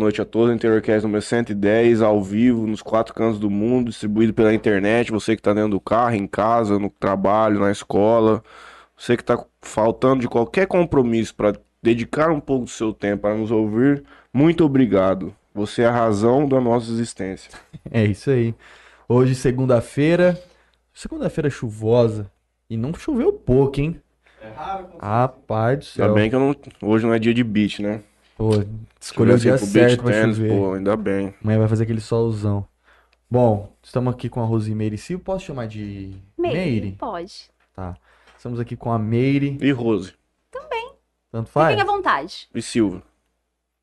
noite a todos. Interiorcast número 110, ao vivo, nos quatro cantos do mundo, distribuído pela internet. Você que tá dentro do carro, em casa, no trabalho, na escola. Você que tá faltando de qualquer compromisso para dedicar um pouco do seu tempo para nos ouvir, muito obrigado. Você é a razão da nossa existência. É isso aí. Hoje, segunda-feira. Segunda-feira chuvosa. E não choveu pouco, hein? É raro conseguir. Rapaz do céu. Ainda bem que eu não, hoje não é dia de beat, né? Pô, escolheu o dia certo pra tennis, chover. Pô, ainda bem. Amanhã vai fazer aquele solzão. Bom, estamos aqui com a Rosimeire Silva. Posso chamar de Meire, pode. Tá. Estamos aqui com a Meire. E Rose? Tanto faz? Fiquem à vontade. E Silva?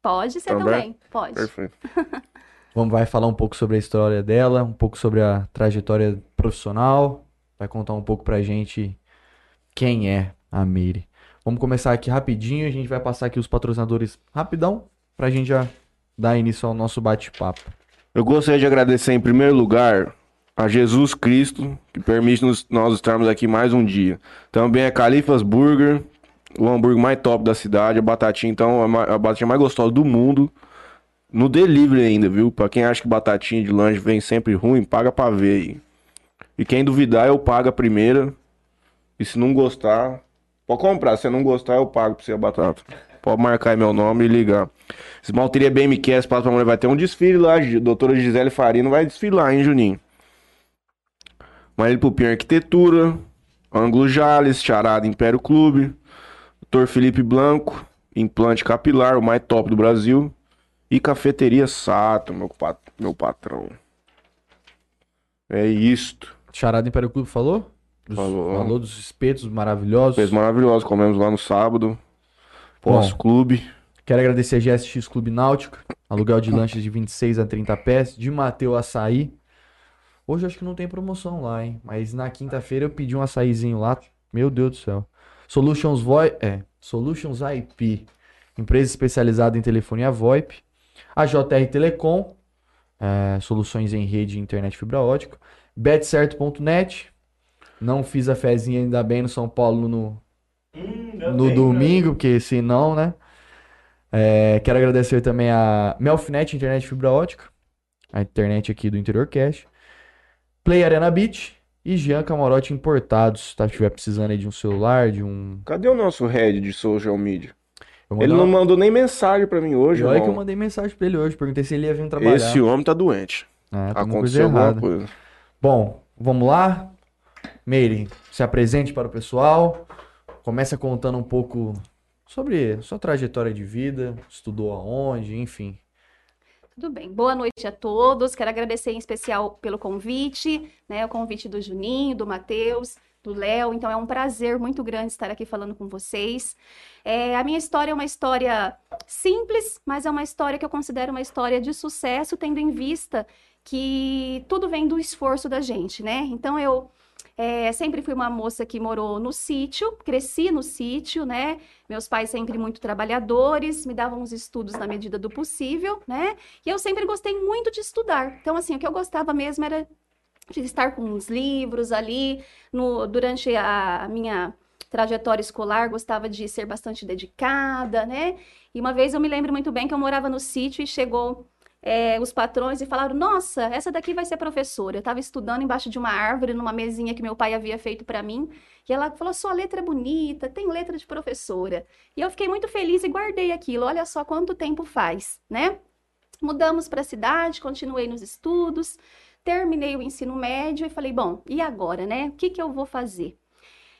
Pode ser Também? também. Pode. Perfeito. Vamos vai falar um pouco sobre a história dela, um pouco sobre a trajetória profissional, vai contar um pouco pra gente quem é a Meire. Vamos começar aqui rapidinho, a gente vai passar aqui os patrocinadores rapidão pra gente já dar início ao nosso bate-papo. Eu gostaria de agradecer em primeiro lugar a Jesus Cristo, que permite nos- nós estarmos aqui mais um dia. Também a Califas Burger, o hambúrguer mais top da cidade, a batatinha, então, a batatinha mais gostosa do mundo. No delivery ainda, viu? Pra quem acha que batatinha de lanche vem sempre ruim, paga pra ver aí. E quem duvidar, eu pago a primeira. E se não gostar, pode comprar. Se não gostar, eu pago pra você a batata. Pode marcar aí meu nome e ligar. Esmalteria BMQ, Espaço pra Mulher, vai ter um desfile lá. Doutora Gisele Farino vai desfilar, hein, Juninho? Marília Pupim Arquitetura, Ângulo Jales, Charada Império Clube, Dr. Felipe Blanco, Implante Capilar, o mais top do Brasil. E Cafeteria Sato, meu, pat- meu patrão. É isto. Charada Império Clube falou? Dos- Falou. Falou dos espetos maravilhosos. Fez maravilhoso, comemos lá no sábado. Pós-clube. Quero agradecer a GSX Clube Náutica, aluguel de lanches de 26 a 30 pés, de Mateu Açaí. Hoje acho que não tem promoção lá, hein? Mas na quinta-feira eu pedi um açaizinho lá. Meu Deus do céu. Solutions VoIP, é, Solutions IP, empresa especializada em telefonia VoIP. A JR Telecom, é, soluções em rede e internet fibra ótica. Betcerto.net, não fiz a fezinha ainda bem no São Paulo no, Hum, no tempo, domingo, porque senão, né? É, quero agradecer também a Melfinet Internet Fibra Ótica, a internet aqui do Interior Cash, Play Arena Beach e Jean Camarote Importados, tá? Se tiver precisando aí de um celular, de um... Cadê o nosso head de social media? Ele não mandou nem mensagem pra mim hoje, E olha que eu mandei mensagem pra ele hoje, perguntei se ele ia vir trabalhar. Esse homem tá doente. É, uma coisa Aconteceu alguma coisa. Bom, vamos lá. Meire, se apresente para o pessoal. Começa contando um pouco sobre sua trajetória de vida, estudou aonde, enfim. Tudo bem. Boa noite a todos. Quero agradecer em especial pelo convite, né? O convite do Juninho, do Matheus, do Léo. Então é um prazer muito grande estar aqui falando com vocês. É, a minha história é uma história simples, mas é uma história que eu considero uma história de sucesso, tendo em vista que tudo vem do esforço da gente, né? Então eu é, sempre fui uma moça que morou no sítio, cresci no sítio, né? Meus pais sempre muito trabalhadores, me davam os estudos na medida do possível, né? E eu sempre gostei muito de estudar. Então, assim, o que eu gostava mesmo era de estar com os livros ali. No, durante a minha trajetória escolar, gostava de ser bastante dedicada, né? E uma vez eu me lembro muito bem que eu morava no sítio e chegou é, os patrões e falaram: Nossa, essa daqui vai ser professora. Eu estava estudando embaixo de uma árvore, numa mesinha que meu pai havia feito para mim. E ela falou: Sua letra é bonita, tem letra de professora. E eu fiquei muito feliz e guardei aquilo. Olha só quanto tempo faz, né? Mudamos para a cidade, continuei nos estudos, terminei o ensino médio e falei: Bom, e agora, né? O que que eu vou fazer?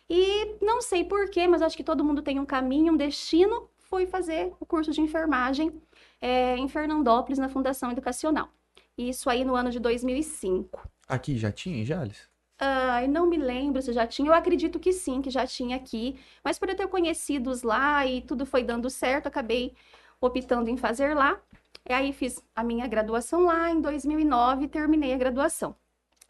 E não sei porquê, mas acho que todo mundo tem um caminho, um destino. Fui fazer o curso de enfermagem é, em Fernandópolis, na Fundação Educacional. Isso aí no ano de 2005. Aqui já tinha em Jales? Ai, não me lembro se já tinha. Eu acredito que sim, que já tinha aqui. Mas por eu ter conhecidos lá e tudo foi dando certo, acabei optando em fazer lá. E aí fiz a minha graduação lá em 2009 e terminei a graduação.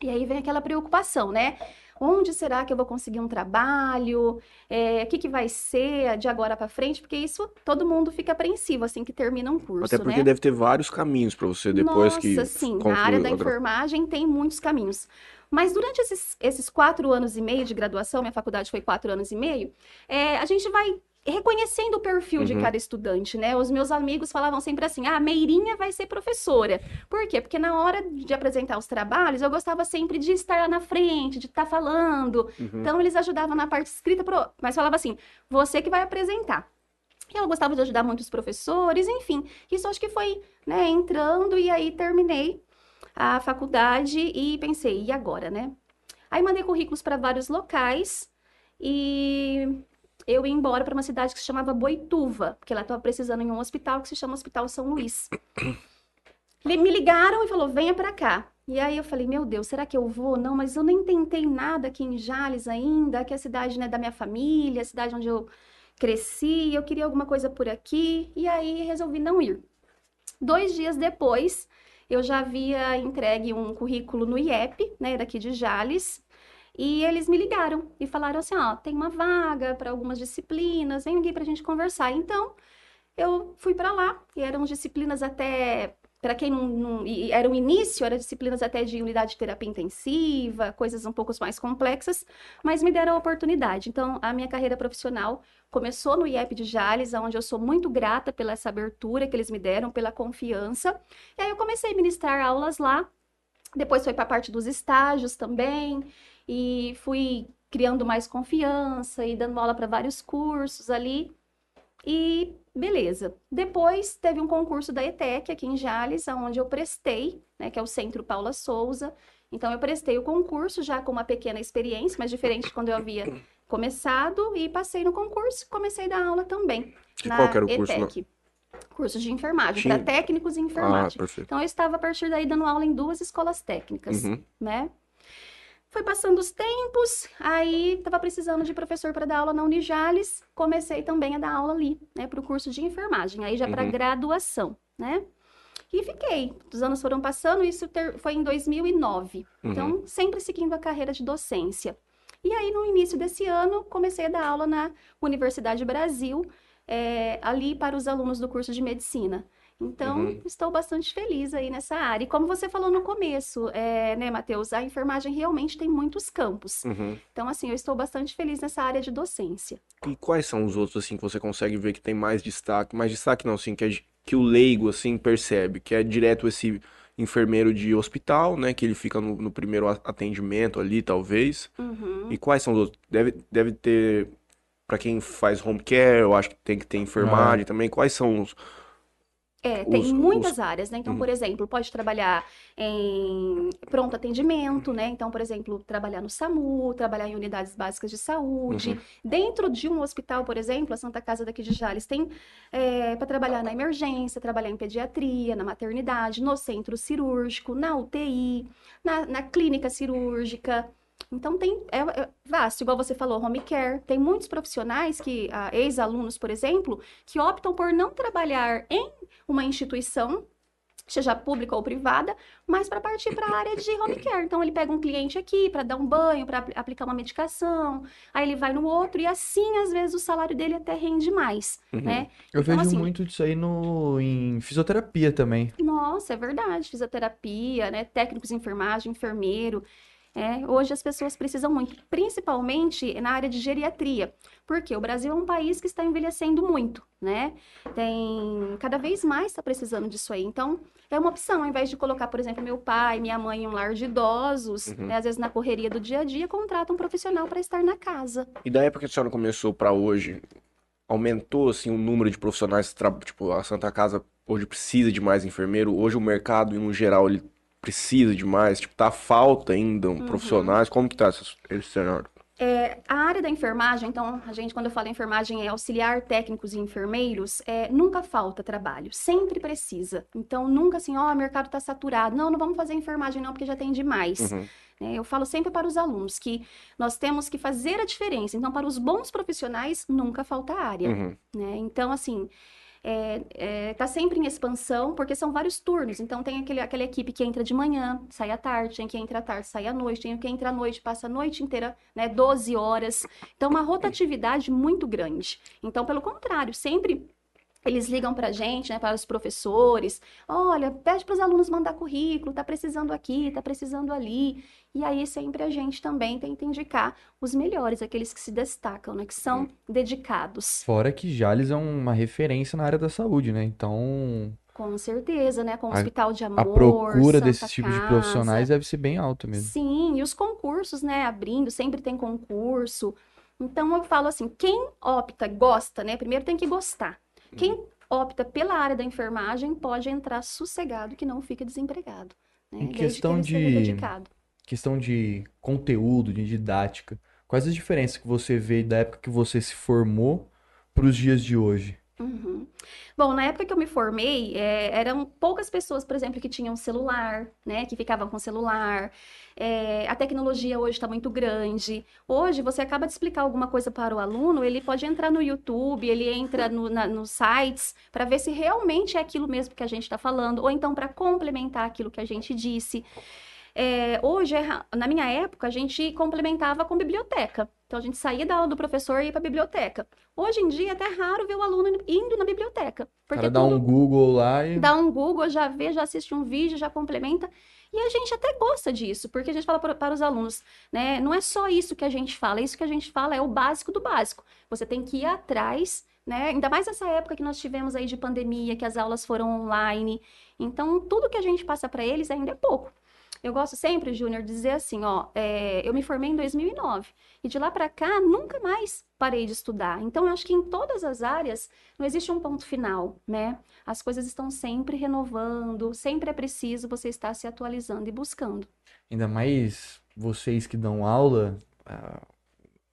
E aí vem aquela preocupação, né? Onde será que eu vou conseguir um trabalho? É, o que que vai ser de agora para frente? Porque isso todo mundo fica apreensivo assim que termina um curso, Até porque né? deve ter vários caminhos pra você depois Nossa, que sim, conclui na área da a enfermagem tem muitos caminhos. Mas durante esses, esses quatro anos e meio de graduação, minha faculdade foi quatro anos e meio, é, a gente vai reconhecendo o perfil de Uhum. cada estudante, né? Os meus amigos falavam sempre assim: ah, a Meirinha vai ser professora. Por quê? Porque na hora de apresentar os trabalhos, eu gostava sempre de estar lá na frente, de estar falando. Uhum. Então, eles ajudavam na parte escrita, pro- mas falava assim: você que vai apresentar. Eu gostava de ajudar muitos professores, enfim. Isso acho que foi, né, entrando e aí terminei a faculdade e pensei, e agora, né? Aí mandei currículos para vários locais e eu ia embora para uma cidade que se chamava Boituva, porque ela estava precisando em um hospital que se chama Hospital São Luís. Me ligaram e falou: venha para cá. E aí eu falei: meu Deus, será que eu vou? Não, mas eu nem tentei nada aqui em Jales ainda, que é a cidade, né, da minha família, a cidade onde eu cresci, eu queria alguma coisa por aqui. E aí resolvi não ir. Dois dias depois, eu já havia entregue um currículo no IEP, né, daqui de Jales, e eles me ligaram e falaram assim, ó, tem uma vaga para algumas disciplinas, vem aqui pra gente conversar. Então, eu fui para lá, e eram disciplinas até, para quem não, não- era o início, eram disciplinas até de unidade de terapia intensiva, coisas um pouco mais complexas, mas me deram a oportunidade. Então, a minha carreira profissional começou no IEP de Jales, onde eu sou muito grata pela essa abertura que eles me deram, pela confiança. E aí eu comecei a ministrar aulas lá. Depois foi para a parte dos estágios também, e fui criando mais confiança e dando aula para vários cursos ali. E beleza. Depois teve um concurso da ETEC aqui em Jales, onde eu prestei, né, que é o Centro Paula Souza. Então eu prestei o concurso já com uma pequena experiência, mas diferente de quando eu havia começado e passei no concurso, e comecei a dar aula também De na qual era o curso? ETEC. Curso de enfermagem, Tinha- para técnicos em Ah, enfermagem. perfeito. Então eu estava a partir daí dando aula em duas escolas técnicas, Uhum. né? Foi passando os tempos, aí estava precisando de professor para dar aula na Unijales, comecei também a dar aula ali, né, para o curso de enfermagem, aí já para Uhum. graduação, né? E fiquei. Os anos foram passando, isso ter- foi em 2009. Uhum. Então, sempre seguindo a carreira de docência. E aí, no início desse ano, comecei a dar aula na Universidade Brasil, eh, ali para os alunos do curso de medicina. Então, Uhum. estou bastante feliz aí nessa área. E como você falou no começo, eh, né, Matheus, a enfermagem realmente tem muitos campos. Uhum. Então, assim, eu estou bastante feliz nessa área de docência. E quais são os outros, assim, que você consegue ver que tem mais destaque? Mais destaque não, assim, que, é, que o leigo, assim, percebe, que é direto esse enfermeiro de hospital, né, que ele fica no, no primeiro atendimento ali, talvez. Uhum. E quais são os outros? Deve, deve ter, pra quem faz home care, eu acho que tem que ter enfermagem também. Quais são os... É, tem Os- muitas os- áreas, né? Então, Uhum. por exemplo, pode trabalhar em pronto atendimento, né? Então, por exemplo, trabalhar no SAMU, trabalhar em unidades básicas de saúde. Uhum. Dentro de um hospital, por exemplo, a Santa Casa daqui de Jales tem para trabalhar na emergência, trabalhar em pediatria, na maternidade, no centro cirúrgico, na UTI, na, na clínica cirúrgica. Então tem é, é vasto, igual você falou, home care. Tem muitos profissionais que, ah, ex-alunos, por exemplo, que optam por não trabalhar em uma instituição, seja pública ou privada, mas para partir para a área de home care. Então ele pega um cliente aqui para dar um banho, para aplicar uma medicação, aí ele vai no outro e assim às vezes o salário dele até rende mais, Uhum. né? Eu Então, vejo assim- muito disso aí no, em fisioterapia também. Nossa, é verdade. Fisioterapia, né? Técnicos de enfermagem, enfermeiro. É, hoje as pessoas precisam muito, principalmente na área de geriatria, porque o Brasil é um país que está envelhecendo muito, né? Tem cada vez mais está precisando disso aí. Então, é uma opção, ao invés de colocar, por exemplo, meu pai, minha mãe em um lar de idosos, Uhum. né? Às vezes na correria do dia a dia, contrata um profissional para estar na casa. E da época que a senhora começou pra hoje, aumentou, assim, o número de profissionais, tipo, a Santa Casa hoje precisa de mais enfermeiro? Hoje o mercado, no geral, ele precisa de mais? Tipo, tá falta ainda Uhum. profissionais? Como que tá esse esse cenário? É, a área da enfermagem, então, a gente, quando eu falo enfermagem, é auxiliar técnicos e enfermeiros, é, nunca falta trabalho, sempre precisa. Então, nunca assim, ó, o mercado está saturado. Não, não vamos fazer enfermagem não, porque já tem demais. Uhum. né? Eu falo sempre para os alunos que nós temos que fazer a diferença. Então, para os bons profissionais, nunca falta área Uhum. né? Então, assim, é, é, tá sempre em expansão, porque são vários turnos. Então, tem aquele, aquela equipe que entra de manhã, sai à tarde, tem que entra à tarde, sai à noite, tem que entra à noite, passa a noite inteira, né? 12 horas. Então, uma rotatividade muito grande. Então, pelo contrário, sempre Eles ligam pra gente, né, para os professores. Olha, pede para os alunos mandar currículo, tá precisando aqui, tá precisando ali. E aí sempre a gente também tenta indicar os melhores, aqueles que se destacam, né, que são dedicados. Fora que Jales é uma referência na área da saúde, né? Então, Com certeza, né, com o Hospital de Amor, a procura Santa desses tipos de profissionais deve ser bem alta mesmo. Sim, e os concursos, né, abrindo, sempre tem concurso. Então eu falo assim, quem opta, gosta, né? Primeiro tem que gostar. Quem opta pela área da enfermagem pode entrar sossegado que não fica desempregado, né? Em que questão esteja de- dedicado. Questão de conteúdo, de didática. Quais as diferenças que você vê da época que você se formou para os dias de hoje? Uhum. Bom, na época que eu me formei, é, eram poucas pessoas, por exemplo, que tinham celular, né? Que ficavam com celular. É, a tecnologia hoje está muito grande. Hoje, você acaba de explicar alguma coisa para o aluno, ele pode entrar no YouTube, ele entra no, na- nos sites para ver se realmente é aquilo mesmo que a gente está falando, ou então para complementar aquilo que a gente disse. É, hoje, é na minha época, a gente complementava com biblioteca. Então, a gente saía da aula do professor e ia para a biblioteca. Hoje em dia, é até raro ver o aluno indo na biblioteca. Porque cara dá um Google lá e dá um Google, já vê, já assiste um vídeo, já complementa. E a gente até gosta disso, porque a gente fala para os alunos, né? Não é só isso que a gente fala, isso que a gente fala é o básico do básico. Você tem que ir atrás, né? Ainda mais nessa época que nós tivemos aí de pandemia, que as aulas foram online. Então, tudo que a gente passa para eles ainda é pouco. Eu gosto sempre, Júnior, de dizer assim, ó, é, eu me formei em 2009 e de lá para cá nunca mais parei de estudar. Então, eu acho que em todas as áreas não existe um ponto final, né? As coisas estão sempre renovando, sempre é preciso você estar se atualizando e buscando. ainda mais vocês que dão aula, ah,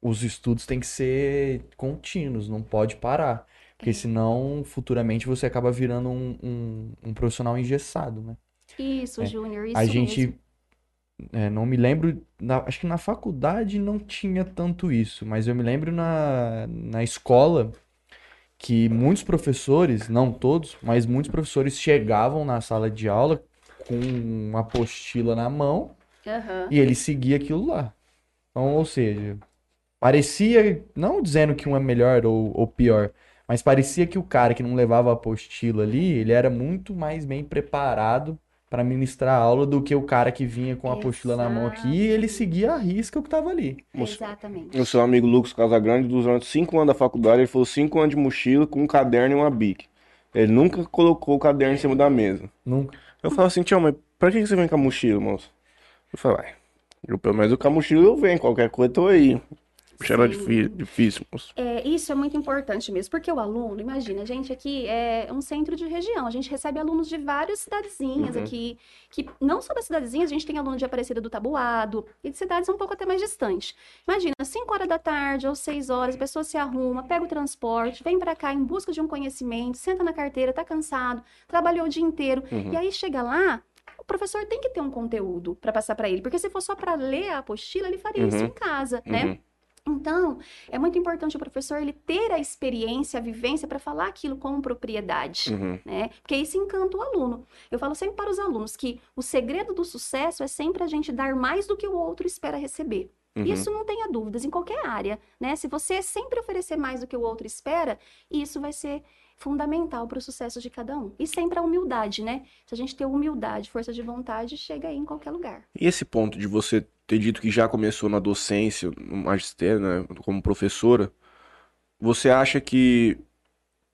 os estudos têm que ser contínuos, não pode parar. Porque É. senão, futuramente, você acaba virando um, um, um profissional engessado, né? Isso, É, Júnior, isso A gente, mesmo. É, não me lembro, na- acho que na faculdade não tinha tanto isso, mas eu me lembro na, na escola que muitos professores, não todos, mas muitos professores chegavam na sala de aula com uma apostila na mão Aham. e ele seguia aquilo lá. Então, ou seja, parecia, não dizendo que um é melhor ou, ou pior, mas parecia que o cara que não levava a apostila ali, ele era muito mais bem preparado para ministrar a aula do que o cara que vinha com a apostila na mão aqui e ele seguia à risca o que estava ali. Você- Exatamente. O seu amigo Lucas Casagrande, durante cinco anos da faculdade, ele falou cinco anos de mochila com um caderno e uma bic. Ele nunca colocou o caderno em cima da mesa. Nunca. Eu falo assim, tio, mas pra que você vem com a mochila, moço? Eu falo, vai. Eu, pelo menos com a mochila eu venho, qualquer coisa eu tô aí. Era difícil, difícil, moço. É, isso é muito importante mesmo, porque o aluno, imagina, a gente aqui é um centro de região, a gente recebe alunos de várias cidadezinhas Uhum. aqui, que não só das cidadezinhas, a gente tem aluno de Aparecida do Tabuado e de cidades um pouco até mais distantes. Imagina, 5 horas da tarde ou 6 horas, a pessoa se arruma, pega o transporte, vem pra cá em busca de um conhecimento, senta na carteira, tá cansado, trabalhou o dia inteiro, Uhum. e aí chega lá, o professor tem que ter um conteúdo para passar para ele, porque se for só para ler a apostila, ele faria isso Uhum. em casa, né? Então, é muito importante o professor ele ter a experiência, a vivência para falar aquilo com propriedade, Uhum. né? Porque isso encanta o aluno. Eu falo sempre para os alunos que o segredo do sucesso é sempre a gente dar mais do que o outro espera receber. Uhum. Isso não tenha dúvidas em qualquer área, né? Se você sempre oferecer mais do que o outro espera, isso vai ser fundamental para o sucesso de cada um. E sempre a humildade, né? Se a gente ter humildade, força de vontade, chega aí em qualquer lugar. E esse ponto de você ter dito que já começou na docência, no magistério, né, como professora, você acha que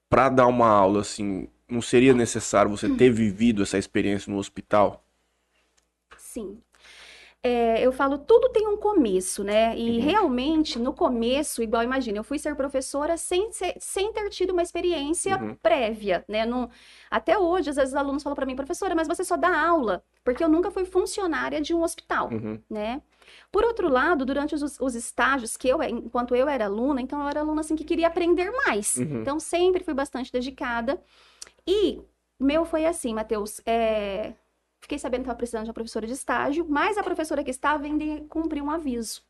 para dar uma aula assim, não seria necessário você ter vivido essa experiência no hospital? Sim. É, eu falo, tudo tem um começo, né? E Uhum. realmente, no começo, igual imagina, eu fui ser professora sem, ser- sem ter tido uma experiência Uhum. prévia, né? Não- até hoje, às vezes, os alunos falam para mim, professora, mas você só dá aula, porque eu nunca fui funcionária de um hospital, Uhum. né? Por outro lado, durante os, os estágios que eu, enquanto eu era aluna, então eu era aluna assim que queria aprender mais. Uhum. Então sempre fui bastante dedicada. E meu foi assim, Matheus, é, fiquei sabendo que estava precisando de uma professora de estágio, mas a professora que estava ainda cumpriu um aviso.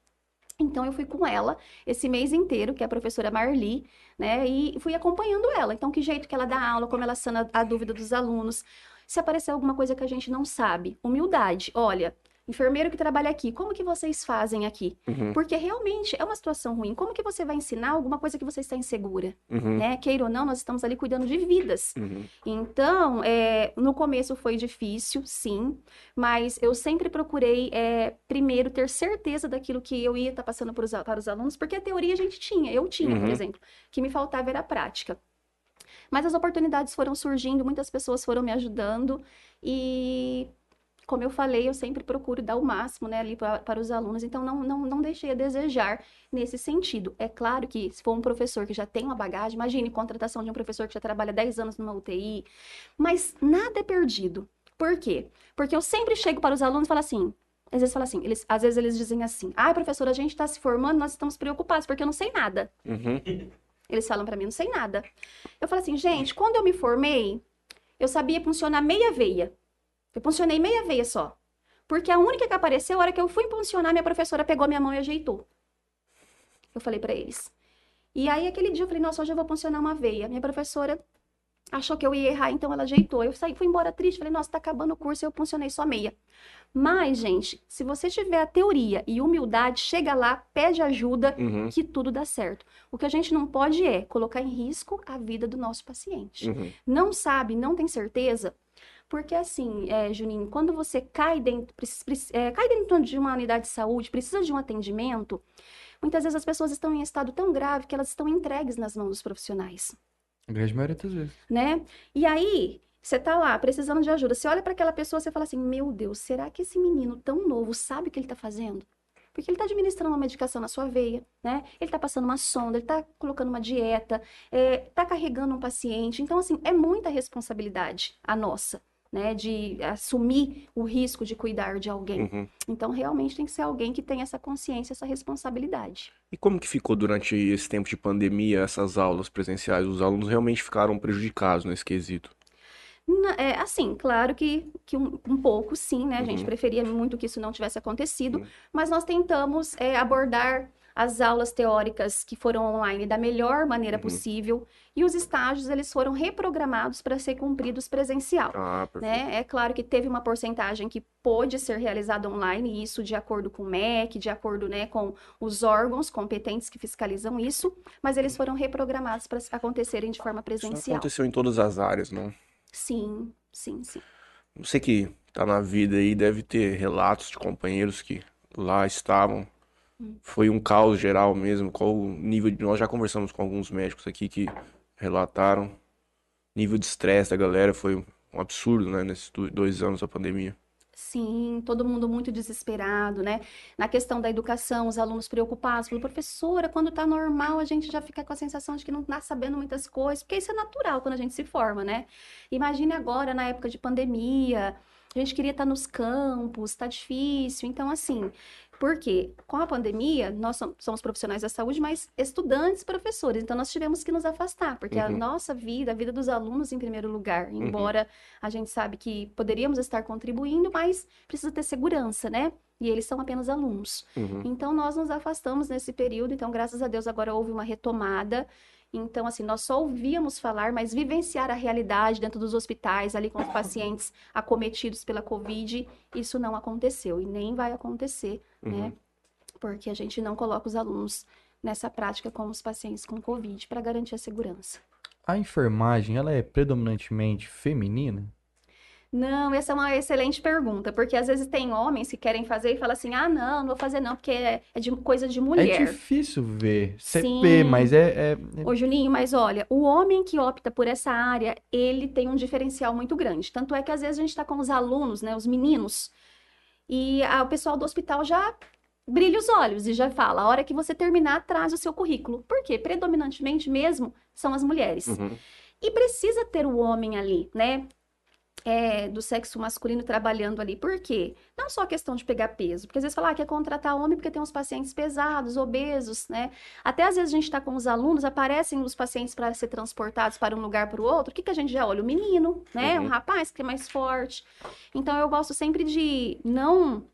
Então eu fui com ela esse mês inteiro, que é a professora Marli, né? E fui acompanhando ela. Então, que jeito que ela dá aula, como ela sana a dúvida dos alunos. Se aparecer alguma coisa que a gente não sabe, humildade. Olha, enfermeiro que trabalha aqui, como que vocês fazem aqui? Uhum, Porque realmente é uma situação ruim. Como que você vai ensinar alguma coisa que você está insegura? uhum, Né? Queira ou não, nós estamos ali cuidando de vidas. uhum. Então, é, no começo foi difícil, sim, mas eu sempre procurei, é, primeiro, ter certeza daquilo que eu ia estar passando para os, para os alunos, porque a teoria a gente tinha, eu tinha, por Uhum. exemplo, que me faltava era a prática. Mas as oportunidades foram surgindo, muitas pessoas foram me ajudando e, como eu falei, eu sempre procuro dar o máximo, né, ali pa- para os alunos, então não, não, não deixei a desejar nesse sentido. É claro que se for um professor que já tem uma bagagem, imagine contratação de um professor que já trabalha 10 anos numa UTI, mas nada é perdido. Por quê? Porque eu sempre chego para os alunos e falo assim, às vezes falo assim, eles, às vezes eles dizem assim, ai, professor, a gente está se formando, nós estamos preocupados porque eu não sei nada. Uhum. Eles falam pra mim, não sei nada. Eu falo assim, gente, quando eu me formei, eu sabia funcionar meia veia. Eu funcionei meia veia só. Porque a única que apareceu, a hora que eu fui funcionar, minha professora pegou minha mão e ajeitou. Eu falei pra eles. E aí, aquele dia, eu falei, nossa, hoje eu vou funcionar uma veia. Minha professora achou que eu ia errar, então ela ajeitou. Eu saí, fui embora triste, falei, nossa, tá acabando o curso e eu funcionei só meia. Mas, gente, se você tiver a teoria e humildade, chega lá, pede ajuda, Uhum. que tudo dá certo. O que a gente não pode é colocar em risco a vida do nosso paciente. Uhum. Não sabe, não tem certeza, porque assim, é, Juninho, quando você cai dentro, é, cai dentro de uma unidade de saúde, precisa de um atendimento, muitas vezes as pessoas estão em estado tão grave que elas estão entregues nas mãos dos profissionais A grande maioria das vezes. né? E aí, você tá lá precisando de ajuda. Você olha para aquela pessoa, você fala assim: "Meu Deus, será que esse menino tão novo sabe o que ele tá fazendo?" Porque ele tá administrando uma medicação na sua veia, né? Ele tá passando uma sonda, ele tá colocando uma dieta, é, tá carregando um paciente. Então, assim, é muita responsabilidade a nossa, né? De assumir o risco de cuidar de alguém. Uhum. Então, realmente tem que ser alguém que tenha essa consciência, essa responsabilidade. E como que ficou durante esse tempo de pandemia essas aulas presenciais? Os alunos realmente ficaram prejudicados nesse quesito? É, assim, claro que, que um, um pouco, sim, né? A gente Uhum. preferia muito que isso não tivesse acontecido, Uhum. mas nós tentamos é, abordar as aulas teóricas que foram online da melhor maneira Uhum. possível e os estágios, eles foram reprogramados para ser cumpridos presencial. Ah. Né? É claro que teve uma porcentagem que pôde ser realizada online, e isso de acordo com o MEC, de acordo né, com os órgãos competentes que fiscalizam isso, mas eles foram reprogramados para acontecerem de forma Isso presencial. aconteceu em todas as áreas, não? Sim, sim, sim. Você que tá na vida aí deve ter relatos de companheiros que lá estavam. Foi um caos geral mesmo. Qual o nível de. Nós já conversamos com alguns médicos aqui que relataram. Nível de estresse da galera foi um absurdo, né? Nesses do- dois anos da pandemia. Sim, todo mundo muito desesperado, né? Na questão da educação, os alunos preocupados, falando, professora, quando tá normal, a gente já fica com a sensação de que não tá sabendo muitas coisas, porque isso é natural quando a gente se forma, né? Imagine agora, na época de pandemia, a gente queria estar nos campos, tá difícil. Então, assim, por quê? Com a pandemia, nós som- somos profissionais da saúde, mas estudantes, professores, então nós tivemos que nos afastar, porque a Uhum. nossa vida, a vida dos alunos em primeiro lugar, embora a gente sabe que poderíamos estar contribuindo, mas precisa ter segurança, né? E eles são apenas alunos. Uhum. Então, nós nos afastamos nesse período. Então, graças a Deus, agora houve uma retomada. Então, assim, nós só ouvíamos falar, mas vivenciar a realidade dentro dos hospitais, ali com os pacientes acometidos pela Covid, isso não aconteceu e nem vai acontecer, né? Uhum. Porque a gente não coloca os alunos nessa prática com os pacientes com Covid para garantir a segurança. A enfermagem, ela é predominantemente feminina? Não, essa é uma excelente pergunta, porque às vezes tem homens que querem fazer e falam assim: ah, não, não vou fazer não, porque é, é de coisa de É mulher. difícil ver. Você Sim. vê, mas é, é- Ô, Juninho, mas olha, o homem que opta por essa área, ele tem um diferencial muito grande. Tanto é que às vezes a gente está com os alunos, né, os meninos, e a- o pessoal do hospital já brilha os olhos e já fala: a hora que você terminar, traz o seu currículo. Por quê? Predominantemente mesmo são as mulheres. Uhum. E precisa ter o homem ali, né? É, do sexo masculino trabalhando ali. Por quê? Não só a questão de pegar peso, porque às vezes falar ah, quer contratar homem porque tem uns pacientes pesados, obesos, né? Até às vezes a gente está com os alunos, aparecem os pacientes para ser transportados para um lugar para o outro. O que, que a gente já olha? O menino, né? Uhum. Um rapaz que é mais forte. Então eu gosto sempre de não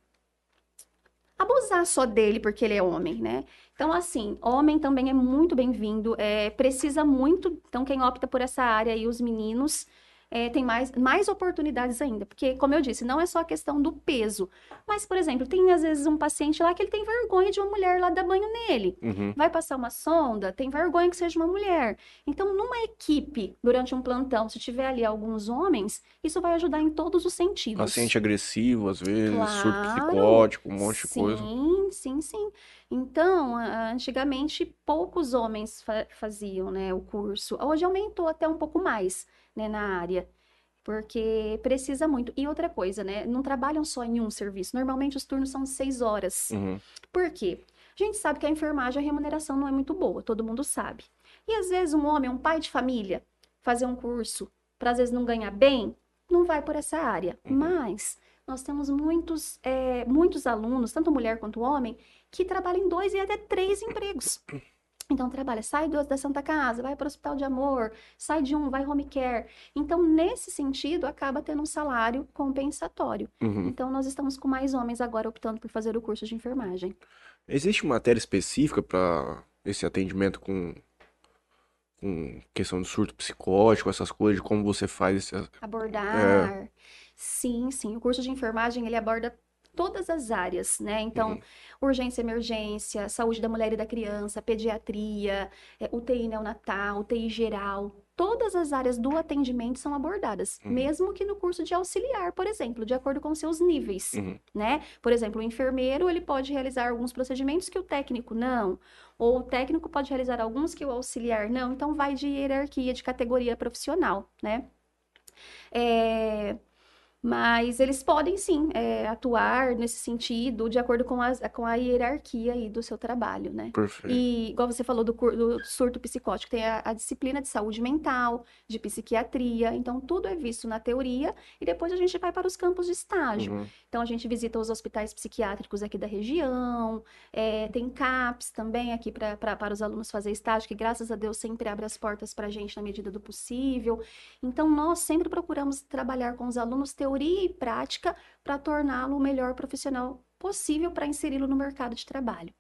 abusar só dele porque ele é homem, né? Então, assim, homem também é muito bem-vindo, é, precisa muito. Então, quem opta por essa área aí, os meninos, é, tem mais, mais oportunidades ainda. Porque, como eu disse, não é só a questão do peso. Mas, por exemplo, tem às vezes um paciente lá que ele tem vergonha de uma mulher lá dar banho nele. Uhum. Vai passar uma sonda, tem vergonha que seja uma mulher. Então, numa equipe, durante um plantão, se tiver ali alguns homens, isso vai ajudar em todos os sentidos. Paciente agressivo, às vezes, surto Claro. psicótico, um monte de coisa. Sim, sim, sim. Então, antigamente, poucos homens fa- faziam, né, o curso. Hoje aumentou até um pouco mais, né, na área, porque precisa muito. E outra coisa, né, não trabalham só em um serviço. Normalmente os turnos são seis horas. Uhum. Por quê? A gente sabe que a enfermagem, a remuneração não é muito boa, todo mundo sabe. E às vezes um homem, um pai de família, fazer um curso para às vezes não ganhar bem, não vai por essa área. Mas nós temos muitos, é, muitos alunos, tanto mulher quanto homem, que trabalham em dois e até três empregos. Então, trabalha, sai do, da Santa Casa, vai para o Hospital de Amor, sai de um, vai home care. Então, nesse sentido, acaba tendo um salário compensatório. Uhum. Então, nós estamos com mais homens agora optando por fazer o curso de enfermagem. Existe matéria específica para esse atendimento com, com questão de surto psicótico, essas coisas, de como você faz esse... Abordar. Sim, sim. O curso de enfermagem, ele aborda todas as áreas, né? Então, Uhum. urgência, emergência, saúde da mulher e da criança, pediatria, é, UTI neonatal, UTI geral. Todas as áreas do atendimento são abordadas, Uhum. mesmo que no curso de auxiliar, por exemplo, de acordo com seus níveis, Uhum. né? Por exemplo, o enfermeiro, ele pode realizar alguns procedimentos que o técnico não, ou o técnico pode realizar alguns que o auxiliar não, então vai de hierarquia, de categoria profissional, né? É, Mas eles podem sim é, atuar nesse sentido, de acordo com, as, com a hierarquia aí do seu trabalho, né? Perfeito. E, igual você falou do, do surto psicótico, tem a, a disciplina de saúde mental, de psiquiatria, então tudo é visto na teoria e depois a gente vai para os campos de estágio. Uhum. Então a gente visita os hospitais psiquiátricos aqui da região, é, tem CAPS também aqui pra, pra- para os alunos fazer estágio, que graças a Deus sempre abre as portas para a gente na medida do possível. Então nós sempre procuramos trabalhar com os alunos teoria e prática para torná-lo o melhor profissional possível para inseri-lo no mercado de trabalho.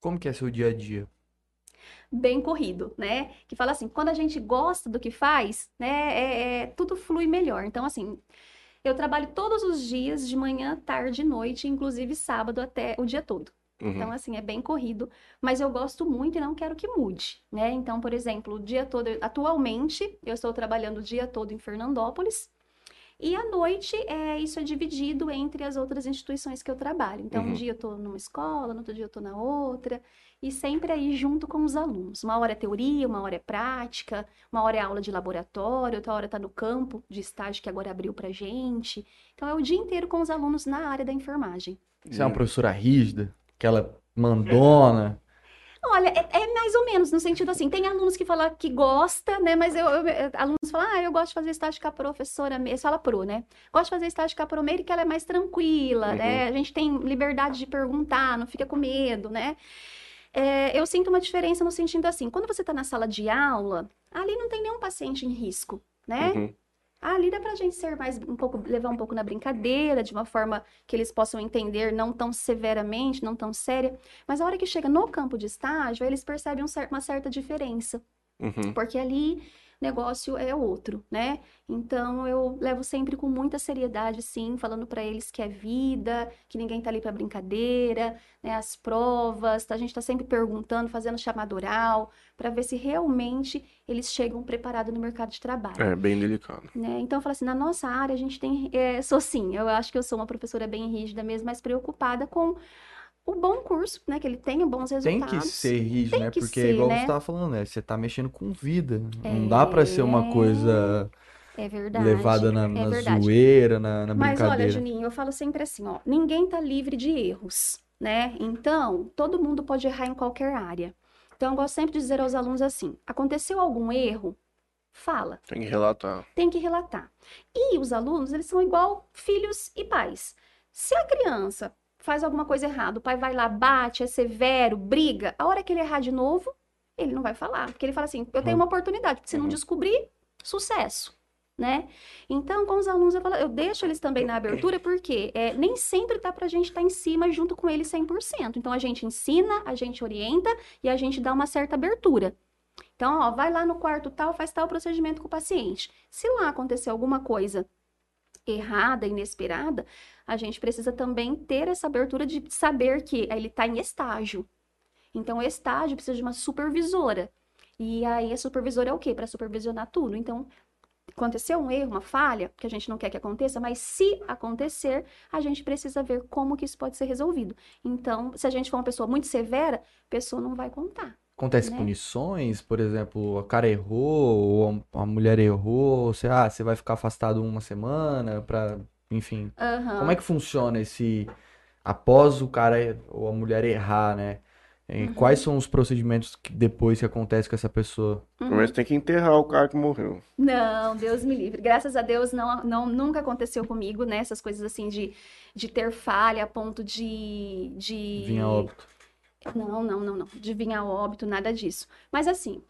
Como que é seu dia a dia? bem corrido, né? Que fala assim, quando a gente gosta do que faz, né, é, é- tudo flui melhor. Então, assim, eu trabalho todos os dias, de manhã, tarde e noite, inclusive sábado até o dia todo. Uhum. Então, assim, é bem corrido, mas eu gosto muito e não quero que mude, né? Então, por exemplo, o dia todo, atualmente, eu estou trabalhando o dia todo em Fernandópolis, e à noite, é, isso é dividido entre as outras instituições que eu trabalho. Então, um Uhum. dia eu estou numa escola, no outro dia eu estou na outra, e sempre aí junto com os alunos. Uma hora é teoria, uma hora é prática, uma hora é aula de laboratório, outra hora está no campo de estágio que agora abriu pra gente. Então, é o dia inteiro com os alunos na área da enfermagem. Você é uma professora rígida? Aquela mandona? Olha, é, é mais ou menos, no sentido assim, tem alunos que falam que gosta, né? Mas eu, eu- alunos falam, ah, eu gosto de fazer estágio com a professora, eles falam pro, né? Gosto de fazer estágio com a pro Meire, que ela é mais tranquila, né? A gente tem liberdade de perguntar, não fica com medo, né? É, eu sinto uma diferença no sentido assim, quando você tá na sala de aula, ali não tem nenhum paciente em risco, né? Uhum. Ali dá pra gente ser mais um pouco, levar um pouco na brincadeira, de uma forma que eles possam entender, não tão severamente, não tão séria. Mas a hora que chega no campo de estágio, eles percebem um cer- uma certa diferença, Uhum. porque ali negócio é outro, né? Então eu levo sempre com muita seriedade, sim, falando pra eles que é vida, que ninguém tá ali pra brincadeira, né? As provas, a gente tá sempre perguntando, fazendo chamada oral, pra ver se realmente eles chegam preparados no mercado de trabalho É bem delicado. né? Então eu falo assim, na nossa área a gente tem, é, sou sim, eu acho que eu sou uma professora bem rígida mesmo, mas preocupada com o bom curso, né? Que ele tenha bons Tem resultados. que ser rígido, Tem né? que Porque, ser, igual né? você tava falando, né? Você tá mexendo com vida. Não dá pra ser uma É, coisa É verdade, levada na, é na verdade. zoeira, na, na Mas olha, brincadeira. Juninho, eu falo sempre assim, ó, ninguém tá livre de erros, né? Então, todo mundo pode errar em qualquer área. Então, eu gosto sempre de dizer aos alunos assim: aconteceu algum erro? Fala. Tem que relatar. tem que relatar. E os alunos, eles são igual filhos e pais. Se a criança faz alguma coisa errada, o pai vai lá, bate, é severo, briga, a hora que ele errar de novo, ele não vai falar. Porque ele fala assim, eu tenho uma oportunidade, porque se não Uhum. descobrir, sucesso. Né? Então, com os alunos, eu, falo, eu deixo eles também na abertura, porque é, nem sempre tá pra gente estar em cima junto com eles 100%. Então, a gente ensina, a gente orienta e a gente dá uma certa abertura. Então, ó, vai lá no quarto tal, faz tal procedimento com o paciente. Se lá acontecer alguma coisa errada, inesperada, a gente precisa também ter essa abertura de saber que ele está em estágio. Então, o estágio precisa de uma supervisora. E aí, a supervisora é o quê? Para supervisionar tudo. Então, aconteceu um erro, uma falha, que a gente não quer que aconteça, mas se acontecer, a gente precisa ver como que isso pode ser resolvido. Então, se a gente for uma pessoa muito severa, a pessoa não vai contar. Acontece né? punições, por exemplo, a cara errou, ou a mulher errou, você, ah, você vai ficar afastado uma semana pra, enfim. Aham. Como é que funciona esse após o cara ou a mulher errar, né? E Uhum. Quais são os procedimentos que depois que acontece com essa pessoa? Uhum. Mas tem que enterrar o cara que morreu. Não, Deus me livre. Graças a Deus não, não nunca aconteceu comigo, né? Essas coisas assim de, de ter falha a ponto de, de... Vinha óbito. Não, não, não, não. De vir a óbito, nada disso. Mas assim,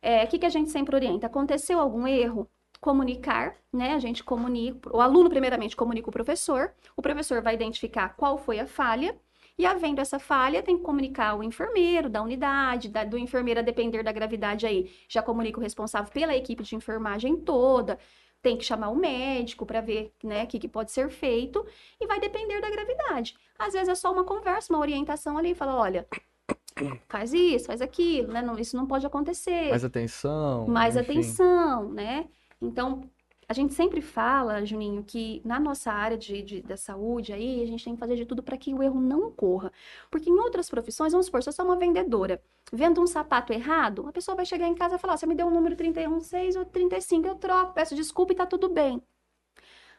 é, o que, que a gente sempre orienta? Aconteceu algum erro? Comunicar, né? A gente comunica, o aluno primeiramente comunica o professor, o professor vai identificar qual foi a falha, e havendo essa falha, tem que comunicar o enfermeiro da unidade, da- do enfermeiro a depender da gravidade aí, já comunica o responsável pela equipe de enfermagem toda, tem que chamar o médico para ver, né, o que, que pode ser feito, e vai depender da gravidade. Às vezes é só uma conversa, uma orientação ali, fala, olha, faz isso, faz aquilo, né? Não, isso não pode acontecer. Mais atenção. Mais enfim. atenção, né? Então, a gente sempre fala, Juninho, que na nossa área de, de- da saúde aí, a gente tem que fazer de tudo para que o erro não ocorra. Porque em outras profissões, vamos supor, se eu sou uma vendedora, vendo um sapato errado, a pessoa vai chegar em casa e falar, "Ó, você me deu o número 31, 6 ou 35, eu troco, peço desculpa e tá tudo bem.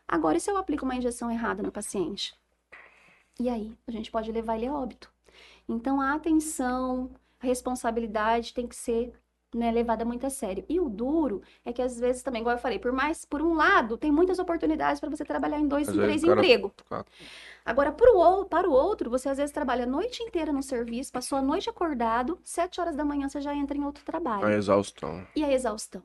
Agora, e se eu aplico uma injeção errada no paciente? E aí, a gente pode levar ele a óbito. Então, a atenção, a responsabilidade tem que ser né, levada muito a sério. E o duro é que às vezes também, igual eu falei, por mais, por um lado, tem muitas oportunidades para você trabalhar em dois, Às em três o cara- empregos. Agora, pro ou- para o outro, você às vezes trabalha a noite inteira no serviço, passou a noite acordado, sete horas da manhã você já entra em outro trabalho. A exaustão. E a exaustão?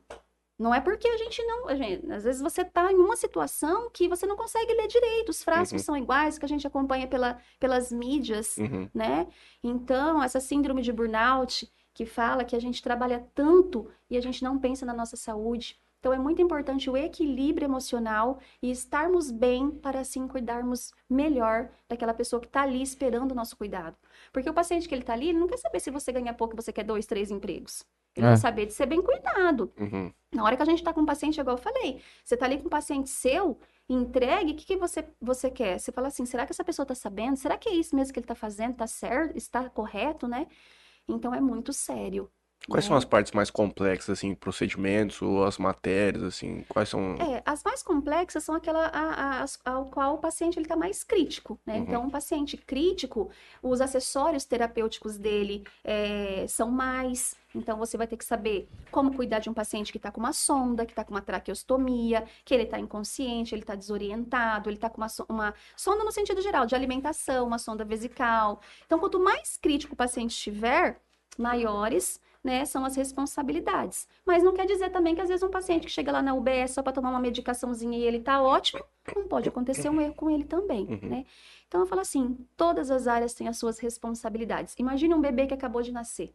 Não é porque a gente não. a gente- às vezes você está em uma situação que você não consegue ler direito. Os frascos Uhum. são iguais, que a gente acompanha pela, pelas mídias Uhum. né? Então, essa síndrome de burnout que fala que a gente trabalha tanto e a gente não pensa na nossa saúde. Então, é muito importante o equilíbrio emocional e estarmos bem para assim cuidarmos melhor daquela pessoa que está ali esperando o nosso cuidado. Porque o paciente que ele está ali, ele não quer saber se você ganha pouco e você quer dois, três empregos. Ele É. quer saber de ser bem cuidado. Uhum. Na hora que a gente tá com um paciente, igual eu falei, você tá ali com um paciente seu, entregue, o que, que você, você quer? Você fala assim, será que essa pessoa tá sabendo? Será que é isso mesmo que ele tá fazendo? Tá certo? Está correto, né? Então é muito sério. Quais né? são as partes mais complexas, assim, procedimentos ou as matérias, assim? Quais são. É, as mais complexas são aquela a- a- ao qual o paciente está mais crítico, né? Uhum. Então, um paciente crítico, os acessórios terapêuticos dele é, são mais. Então, você vai ter que saber como cuidar de um paciente que está com uma sonda, que está com uma traqueostomia, que ele está inconsciente, ele está desorientado, ele está com uma, uma sonda no sentido geral, de alimentação, uma sonda vesical. Então, quanto mais crítico o paciente estiver, maiores né, são as responsabilidades. Mas não quer dizer também que às vezes um paciente que chega lá na UBS só para tomar uma medicaçãozinha e ele tá ótimo, não pode acontecer um erro com ele também, Uhum. né? Então eu falo assim, todas as áreas têm as suas responsabilidades. Imagine um bebê que acabou de nascer.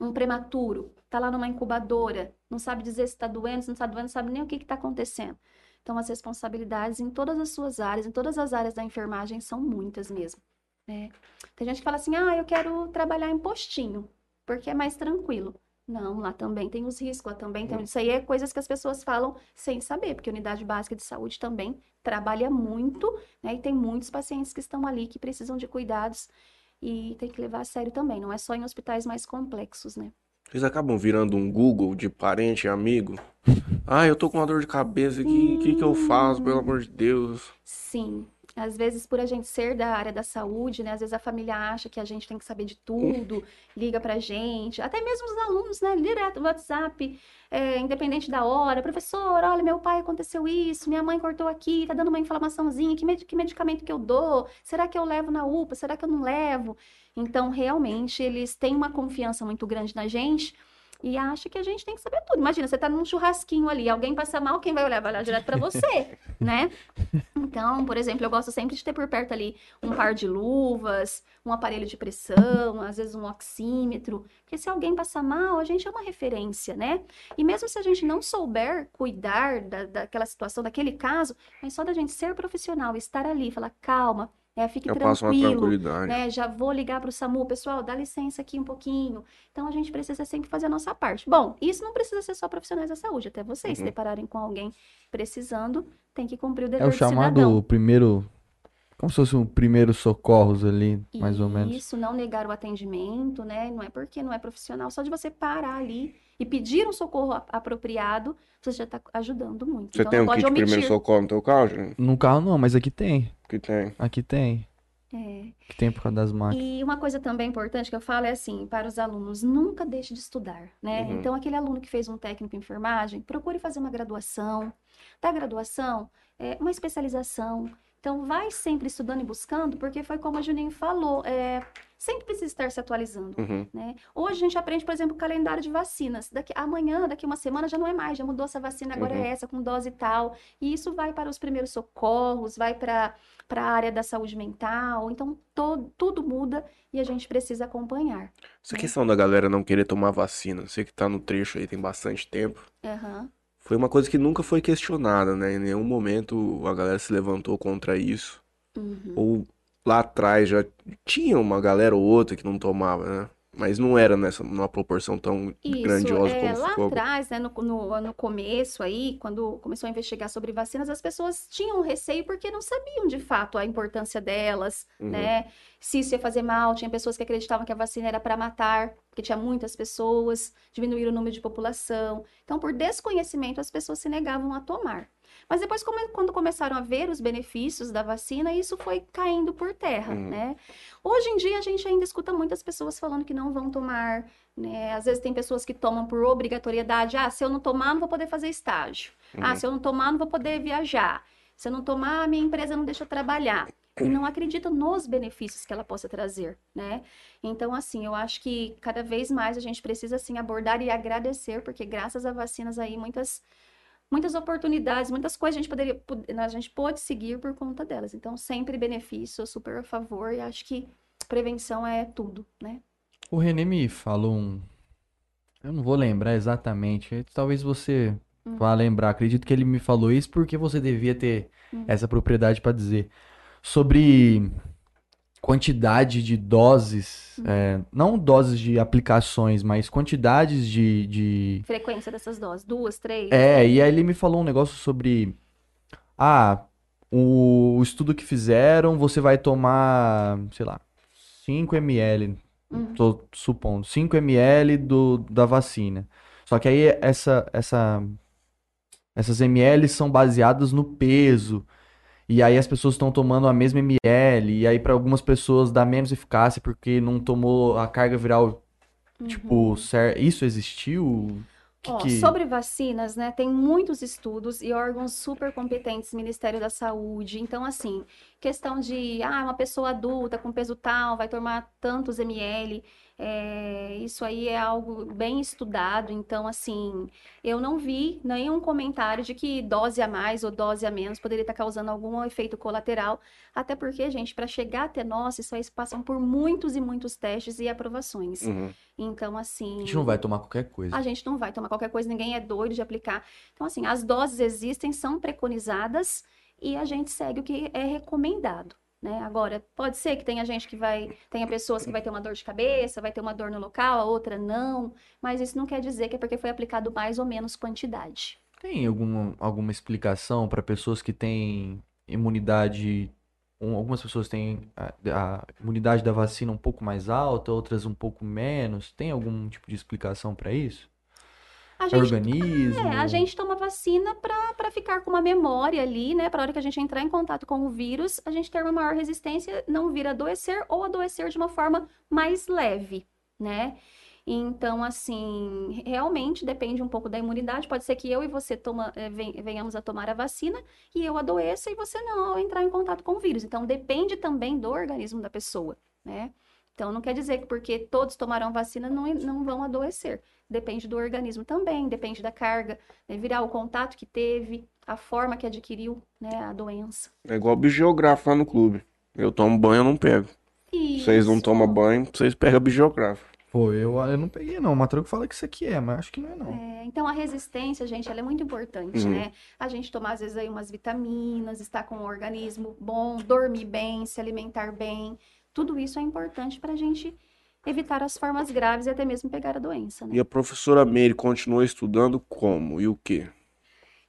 Um prematuro, tá lá numa incubadora, não sabe dizer se está doendo, se não está doendo, não sabe nem o que está acontecendo. Então, as responsabilidades em todas as suas áreas, em todas as áreas da enfermagem, são muitas mesmo. né? Tem gente que fala assim, ah, eu quero trabalhar em postinho, porque é mais tranquilo. Não, lá também tem os riscos, lá também tem. Isso aí é coisas que as pessoas falam sem saber, porque a unidade básica de saúde também trabalha muito, né? E tem muitos pacientes que estão ali que precisam de cuidados e tem que levar a sério também. Não é só em hospitais mais complexos, né? Vocês acabam virando um Google de parente e amigo? Ah, eu tô com uma dor de cabeça aqui, o que que eu faço, pelo amor de Deus? Sim. Às vezes, por a gente ser da área da saúde, né? Às vezes a família acha que a gente tem que saber de tudo, liga pra gente. Até mesmo os alunos, né? Direto WhatsApp, é, independente da hora. Professor, olha, meu pai aconteceu isso, minha mãe cortou aqui, tá dando uma inflamaçãozinha, que, med- que medicamento que eu dou? Será que eu levo na UPA? Será que eu não levo? Então, realmente, eles têm uma confiança muito grande na gente. E acha que a gente tem que saber tudo. Imagina, você tá num churrasquinho ali, alguém passa mal, quem vai olhar? Vai olhar direto para você, né? Então, por exemplo, eu gosto sempre de ter por perto ali um par de luvas, um aparelho de pressão, às vezes um oxímetro, porque se alguém passar mal, a gente é uma referência, né? E mesmo se a gente não souber cuidar da, daquela situação, daquele caso, mas só da gente ser profissional, estar ali, falar, calma, é, fique Eu passo uma tranquilo, tranquilidade. né? Já vou ligar para o SAMU, pessoal, dá licença aqui um pouquinho. Então a gente precisa sempre fazer a nossa parte. Bom, isso não precisa ser só profissionais da saúde, até vocês se Uhum. depararem com alguém precisando, tem que cumprir o dever É o do chamado cidadão. primeiro. Como se fosse um primeiro socorros ali, mais ou menos. Isso, não negar o atendimento, né? Não é porque não é profissional, só de você parar ali e pedir um socorro apropriado, você já está ajudando muito. Você então tem não um pode kit de omitir. primeiro socorro no teu carro, gente? No carro não, mas aqui tem. Que tem. Aqui tem. É. Aqui tem por causa das máquinas. E uma coisa também importante que eu falo é assim, para os alunos, nunca deixe de estudar, né? Uhum. Então, aquele aluno que fez um técnico em enfermagem, procure fazer uma graduação. Da graduação, é, uma especialização. Então, vai sempre estudando e buscando, porque foi como a Juninho falou, é, sempre precisa estar se atualizando. Uhum. né? Hoje a gente aprende, por exemplo, o calendário de vacinas. Daqui, amanhã, daqui uma semana já não é mais, já mudou essa vacina, agora Uhum. é essa, com dose tal. E isso vai para os primeiros socorros, vai para a área da saúde mental. Então, todo, tudo muda e a gente precisa acompanhar. Essa né? questão da galera não querer tomar vacina, você que tá no trecho aí tem bastante tempo, Aham. Foi uma coisa que nunca foi questionada, né? Em nenhum momento a galera se levantou contra isso. Uhum. Ou lá atrás já tinha uma galera ou outra que não tomava, né? Mas não era nessa, numa proporção tão Isso, grandiosa é, como lá ficou. atrás, né, no, no, no começo aí, quando começou a investigar sobre vacinas, as pessoas tinham receio porque não sabiam de fato a importância delas, Uhum. né? Se isso ia fazer mal, tinha pessoas que acreditavam que a vacina era para matar, porque tinha muitas pessoas, diminuir o número de população. Então, por desconhecimento, as pessoas se negavam a tomar. Mas depois, come- quando começaram a ver os benefícios da vacina, isso foi caindo por terra, Uhum. né? Hoje em dia, a gente ainda escuta muitas pessoas falando que não vão tomar, né? Às vezes tem pessoas que tomam por obrigatoriedade. Ah, se eu não tomar, não vou poder fazer estágio. Ah, Uhum. se eu não tomar, não vou poder viajar. Se eu não tomar, a minha empresa não deixa eu trabalhar. E não acredita nos benefícios que ela possa trazer, né? Então, assim, eu acho que cada vez mais a gente precisa, assim, abordar e agradecer, porque graças a vacinas aí, muitas, muitas oportunidades, muitas coisas a gente poderia, pod- a gente pôde seguir por conta delas. Então, sempre benefício, super a favor e acho que prevenção é tudo, né? O René me falou um. Eu não vou lembrar exatamente. Talvez você Hum. vá lembrar. Acredito que ele me falou isso porque você devia ter Hum. essa propriedade para dizer. Sobre quantidade de doses, Hum. é, não doses de aplicações, mas quantidades de, de... Frequência dessas doses, duas, três. É, e aí ele me falou um negócio sobre. Ah, o estudo que fizeram, você vai tomar, sei lá, 5 ml, Uhum. tô supondo, 5 ml do, da vacina. Só que aí essa, essa, essas ml são baseadas no peso. E aí as pessoas estão tomando a mesma ml. E aí para algumas pessoas dá menos eficácia porque não tomou a carga viral, tipo, cer- isso existiu? Que Ó, que- sobre vacinas, né, tem muitos estudos e órgãos super competentes, Ministério da Saúde. Então, assim, questão de, ah, uma pessoa adulta com peso tal vai tomar tantos ml, é, isso aí é algo bem estudado. Então, assim, eu não vi nenhum comentário de que dose a mais ou dose a menos poderia estar causando algum efeito colateral. Até porque, gente, para chegar até nós, isso aí passam por muitos e muitos testes e aprovações. Uhum. Então, assim. A gente não vai tomar qualquer coisa. A gente não vai tomar qualquer coisa, ninguém é doido de aplicar. Então, assim, as doses existem, são preconizadas e a gente segue o que é recomendado, né? Agora, pode ser que tenha gente que vai, tenha pessoas que vai ter uma dor de cabeça, vai ter uma dor no local, a outra não, mas isso não quer dizer que é porque foi aplicado mais ou menos quantidade. Tem alguma, alguma explicação para pessoas que têm imunidade? um- algumas pessoas têm a, a imunidade da vacina um pouco mais alta, outras um pouco menos. Tem algum tipo de explicação para isso? A gente organismo? É, a gente toma vacina para ficar com uma memória ali, né? Para hora que a gente entrar em contato com o vírus, a gente ter uma maior resistência, não vir a adoecer ou adoecer de uma forma mais leve, né? Então, assim, realmente depende um pouco da imunidade. Pode ser que eu e você toma, eh, ven- venhamos a tomar a vacina e eu adoeça e você não ao entrar em contato com o vírus. Então, depende também do organismo da pessoa, né? Então, não quer dizer que porque todos tomaram vacina não, não vão adoecer. Depende do organismo também, depende da carga, né, virar o contato que teve, a forma que adquiriu né, a doença. É igual bibliográfico lá no clube. Eu tomo banho, eu não pego. Vocês não tomam banho, vocês pegam bibliográfico. Pô, eu, eu não peguei não. O Matraco fala que isso aqui é, mas acho que não é não. É, então, a resistência, gente, ela é muito importante, Uhum. né? A gente tomar, às vezes, aí umas vitaminas, estar com o organismo bom, dormir bem, se alimentar bem. Tudo isso é importante para a gente evitar as formas graves e até mesmo pegar a doença, né? E a professora Meire continua estudando como e o quê?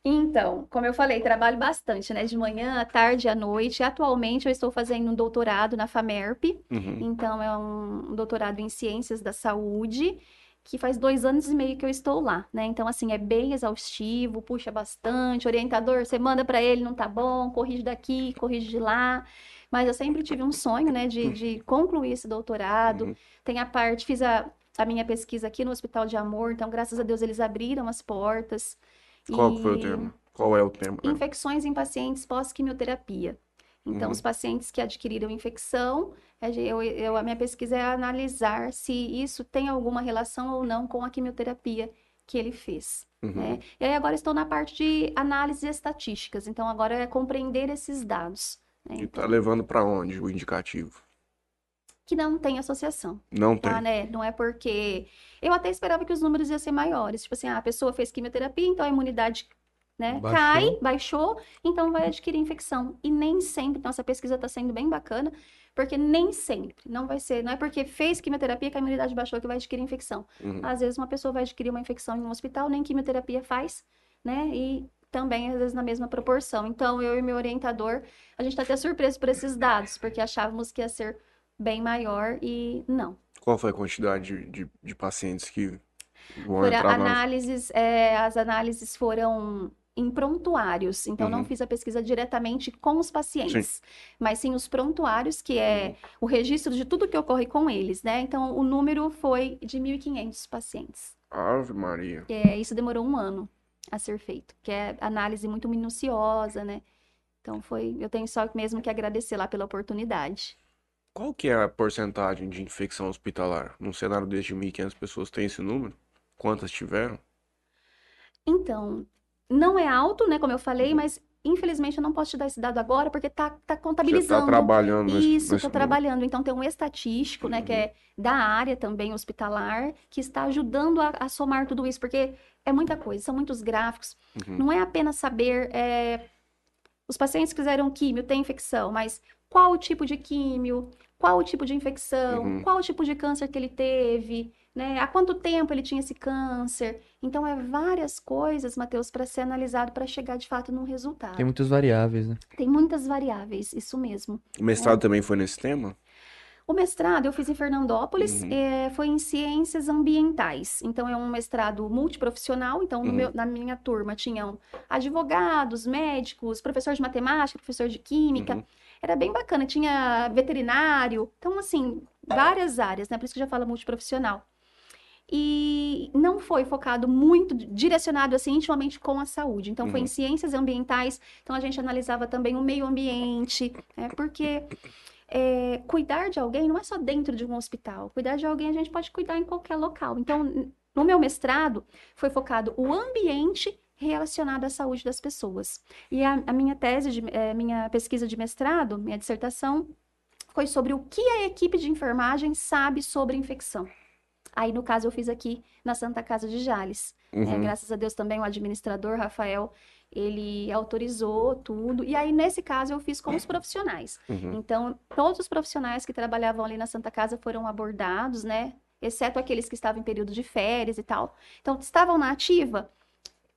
Então, como eu falei, trabalho bastante, né? De manhã, à tarde, à noite. Atualmente, eu estou fazendo um doutorado na FAMERP. Uhum. Então, é um doutorado em Ciências da Saúde, que faz dois anos e meio que eu estou lá, né? Então, assim, é bem exaustivo, puxa bastante. Orientador, você manda para ele, não tá bom, corrige daqui, corrige de lá. Mas eu sempre tive um sonho, né, de, de concluir esse doutorado. Uhum. Tem a parte, fiz a, a minha pesquisa aqui no Hospital de Amor, então, graças a Deus, eles abriram as portas. Qual que foi o E- tema? Qual é o tema? né? infecções em pacientes pós-quimioterapia. Então, Uhum. os pacientes que adquiriram infecção, a gen- eu, eu- a minha pesquisa é analisar se isso tem alguma relação ou não com a quimioterapia que ele fez, Uhum. né? E aí agora estou na parte de análises estatísticas, então agora é compreender esses dados, né? E tá levando pra onde o indicativo? Que não tem associação. Não tem. tá, né? Não é porque. Eu até esperava que os números iam ser maiores. Tipo assim, ah, a pessoa fez quimioterapia, então a imunidade, né, Baixou. cai, baixou, então vai adquirir infecção. E nem sempre, então essa pesquisa está sendo bem bacana, porque nem sempre, não vai ser, não é porque fez quimioterapia que a imunidade baixou que vai adquirir infecção. Uhum. Às vezes uma pessoa vai adquirir uma infecção em um hospital, nem quimioterapia faz, né? E também, às vezes, na mesma proporção. Então, eu e meu orientador, a gente está até surpreso por esses dados, porque achávamos que ia ser bem maior e não. Qual foi a quantidade de, de, de pacientes que vão Foram entrar na... análises, é, as análises foram em prontuários, então não Uhum. fiz a pesquisa diretamente com os pacientes, mas sim os prontuários, que é o registro de tudo que ocorre com eles, né? Então o número foi de 1.500 pacientes. Ave Maria. É, isso demorou um ano a ser feito, que é análise muito minuciosa, né? Então foi, eu tenho só mesmo que agradecer lá pela oportunidade. Qual que é a porcentagem de infecção hospitalar? Num cenário desse de 1.500 pessoas tem esse número? Quantas tiveram? Então, não é alto, né, como eu Uhum. falei, mas infelizmente eu não posso te dar esse dado agora porque tá, tá Você tá contabilizando. trabalhando Isso, nesse estou número? trabalhando. Então, tem um estatístico, né, que Uhum. é da área também hospitalar, que está ajudando a, a somar tudo isso, porque é muita coisa, são muitos gráficos. Uhum. Não é apenas saber, é, os pacientes que fizeram químio têm infecção, mas qual o tipo de químio, qual o tipo de infecção, Uhum. qual o tipo de câncer que ele teve, né? Há quanto tempo ele tinha esse câncer. Então, é várias coisas, Matheus, para ser analisado para chegar de fato num resultado. Tem muitas variáveis, né? Tem muitas variáveis, isso mesmo. O mestrado também foi nesse tema? O mestrado eu fiz em Fernandópolis, Uhum. eh, foi em ciências ambientais. Então, é um mestrado multiprofissional. Então, no Uhum. meu- na minha turma tinham advogados, médicos, professor de matemática, professor de química. Uhum. Era bem bacana. Tinha veterinário. Então, assim, várias áreas, né? Por isso que já fala multiprofissional. E não foi focado muito, direcionado assim, intimamente com a saúde. Então, foi em Uhum. ciências ambientais. Então, a gente analisava também o meio ambiente, né? Porque é, cuidar de alguém não é só dentro de um hospital. Cuidar de alguém a gente pode cuidar em qualquer local. Então, no meu mestrado, foi focado o ambiente relacionado à saúde das pessoas. E a, a minha tese, de, eh, minha pesquisa de mestrado, minha dissertação, foi sobre o que a equipe de enfermagem sabe sobre infecção. Aí, no caso, eu fiz aqui na Santa Casa de Jales. É, Uhum. graças a Deus também o administrador, Rafael, ele autorizou tudo. E aí, nesse caso, eu fiz com os profissionais. Uhum. Então, todos os profissionais que trabalhavam ali na Santa Casa foram abordados, né? Exceto aqueles que estavam em período de férias e tal. Então, estavam na ativa?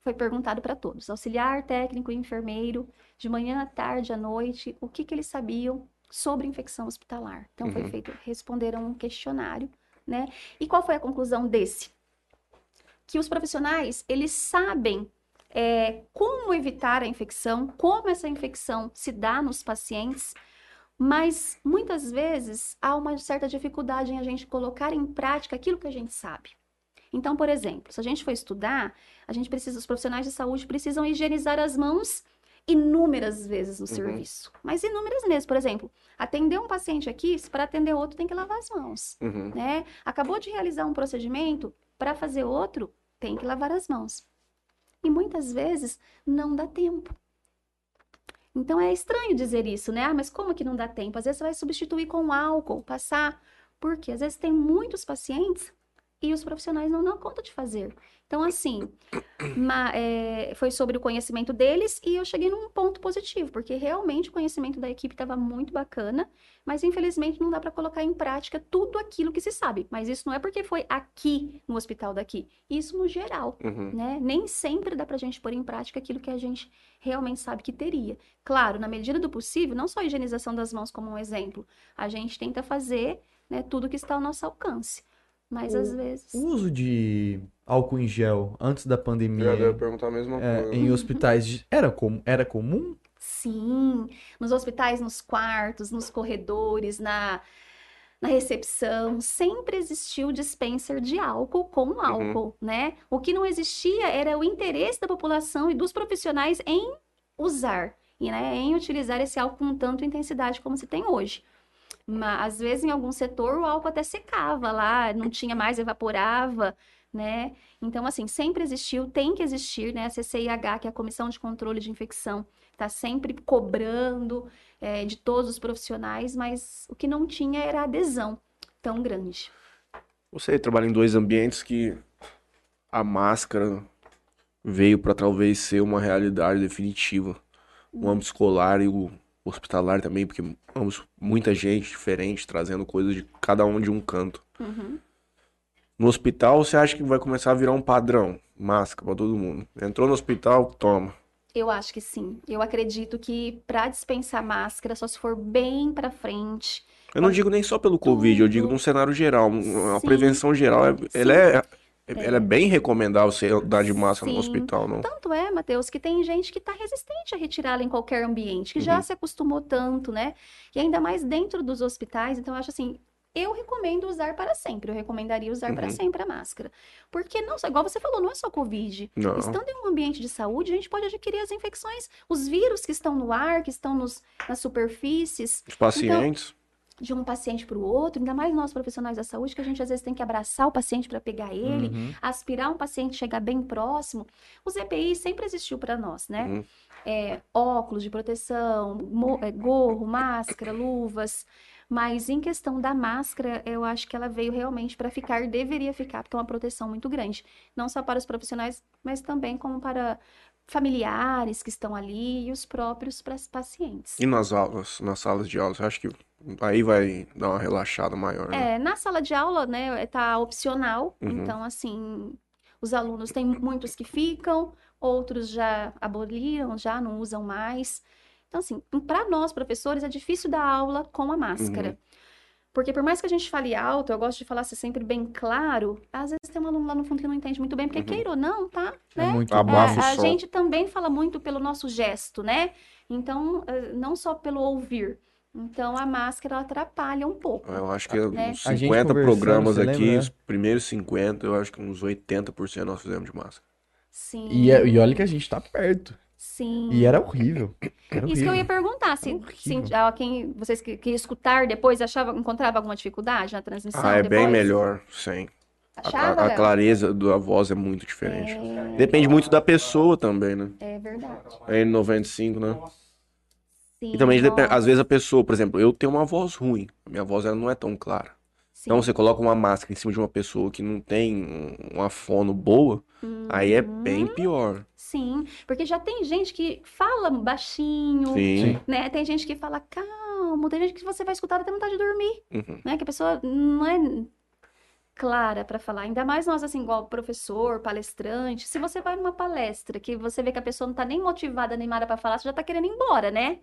Foi perguntado para todos, auxiliar, técnico e enfermeiro, de manhã, à tarde, à noite, o que que eles sabiam sobre infecção hospitalar. Então, foi Uhum. feito, responderam um questionário, né? E qual foi a conclusão desse? Que os profissionais, eles sabem é, como evitar a infecção, como essa infecção se dá nos pacientes, mas muitas vezes há uma certa dificuldade em a gente colocar em prática aquilo que a gente sabe. Então, por exemplo, se a gente for estudar, a gente precisa, os profissionais de saúde precisam higienizar as mãos inúmeras vezes no Uhum. serviço. Mas inúmeras mesmo. Por exemplo, atender um paciente aqui, para atender outro, tem que lavar as mãos. Uhum. Né? Acabou de realizar um procedimento, para fazer outro, tem que lavar as mãos. E muitas vezes não dá tempo. Então é estranho dizer isso, né? Ah, mas como que não dá tempo? Às vezes você vai substituir com álcool, passar. Porque às vezes tem muitos pacientes e os profissionais não dão conta de fazer. Então, assim, ma- é, foi sobre o conhecimento deles e eu cheguei num ponto positivo, porque realmente o conhecimento da equipe estava muito bacana, mas infelizmente não dá para colocar em prática tudo aquilo que se sabe. Mas isso não é porque foi aqui no hospital daqui, isso no geral Uhum. né? Nem sempre dá pra gente pôr em prática aquilo que a gente realmente sabe que teria. Claro, na medida do possível, não só a higienização das mãos como um exemplo, a gente tenta fazer, né, tudo que está ao nosso alcance. Mas às vezes. O uso de álcool em gel antes da Eu ia pandemia perguntar a mesma é, coisa. em hospitais de- era, com, era comum? Sim, nos hospitais, nos quartos, nos corredores, na, na recepção, sempre existiu dispenser de álcool com álcool, né? O que não existia era o interesse da população e dos profissionais em usar, e, né, em utilizar esse álcool com tanta intensidade como se tem hoje. Mas, às vezes, em algum setor, o álcool até secava lá, não tinha mais, evaporava, né? Então, assim, sempre existiu, tem que existir, né? A CCIH, que é a Comissão de Controle de Infecção, está sempre cobrando é, de todos os profissionais, mas o que não tinha era adesão tão grande. Você trabalha em dois ambientes que a máscara veio para talvez ser uma realidade definitiva. O âmbito escolar e o hospitalar também, porque ambos muita gente diferente trazendo coisas de cada um de um canto. Uhum. No hospital, você acha que vai começar a virar um padrão? Máscara para todo mundo. Entrou no hospital, toma. Eu acho que sim. Eu acredito que para dispensar máscara, só se for bem para frente. Eu não digo nem só pelo Covid, eu digo num cenário geral. A Sim. prevenção geral, é- ela é, ela é bem recomendável você andar de máscara no Sim. hospital, não? Tanto é, Matheus, que tem gente que está resistente a retirá-la em qualquer ambiente, que já Uhum. se acostumou tanto, né? E ainda mais dentro dos hospitais. Então, eu acho assim, eu recomendo usar para sempre. Eu recomendaria usar para Uhum. sempre a máscara. Porque não igual você falou, não é só Covid. Não. Estando em um ambiente de saúde, a gente pode adquirir as infecções, os vírus que estão no ar, que estão nos, nas superfícies, Os pacientes. De um paciente para o outro, ainda mais nós profissionais da saúde, que a gente às vezes tem que abraçar o paciente para pegar ele, Uhum. aspirar um paciente, chegar bem próximo. Os EPI sempre existiu para nós, né? Uhum. É, óculos de proteção, é, gorro, máscara, luvas. Mas em questão da máscara, eu acho que ela veio realmente para ficar, deveria ficar, porque é uma proteção muito grande. Não só para os profissionais, mas também como para familiares que estão ali e os próprios pacientes. E nas aulas, nas salas de aula, você acha que aí vai dar uma relaxada maior, né? É, na sala de aula, né, tá opcional, Uhum. então, assim, os alunos, tem muitos que ficam, outros já aboliram, já não usam mais. Então, assim, para nós, professores, é difícil dar aula com a máscara. Uhum. Porque por mais que a gente fale alto, eu gosto de falar assim, sempre bem claro, às vezes tem um aluno lá no fundo que não entende muito bem, porque Uhum. queira ou não, tá? É Né? muito Abafa É, a gente também fala muito pelo nosso gesto, né? Então, eh, não só pelo ouvir. Então, a máscara ela atrapalha um pouco. Eu acho que Né? uns A gente 50 conversando, programas aqui, lembra, né? os primeiros 50, eu acho que uns 80% nós fizemos de máscara. Sim. E, é- e olha que a gente tá perto. Sim. E era horrível. Era Isso que eu horrível. ia perguntar, se, Horrível. se quem vocês que, que escutar depois achava, encontrava alguma dificuldade na transmissão Ah, é bem depois? melhor, sim. A, Achava, a- a Léo? clareza da voz é muito diferente. É, Depende muito da pessoa também, né? é verdade. É N95, né? Sim, E também, às vezes a pessoa, por exemplo, eu tenho uma voz ruim. Minha voz ela não é tão clara. sim. Então você coloca uma máscara em cima de uma pessoa que não tem um- uma fono boa, aí é bem Uhum. pior. Sim, porque já tem gente que fala baixinho, Sim. né? Tem gente que fala calmo, tem gente que você vai escutar até vontade de dormir, Uhum. né? Que a pessoa não é clara para falar. Ainda mais nós, assim, igual professor, palestrante. Se você vai numa palestra que você vê que a pessoa não tá nem motivada, animada para falar, você já tá querendo ir embora, né?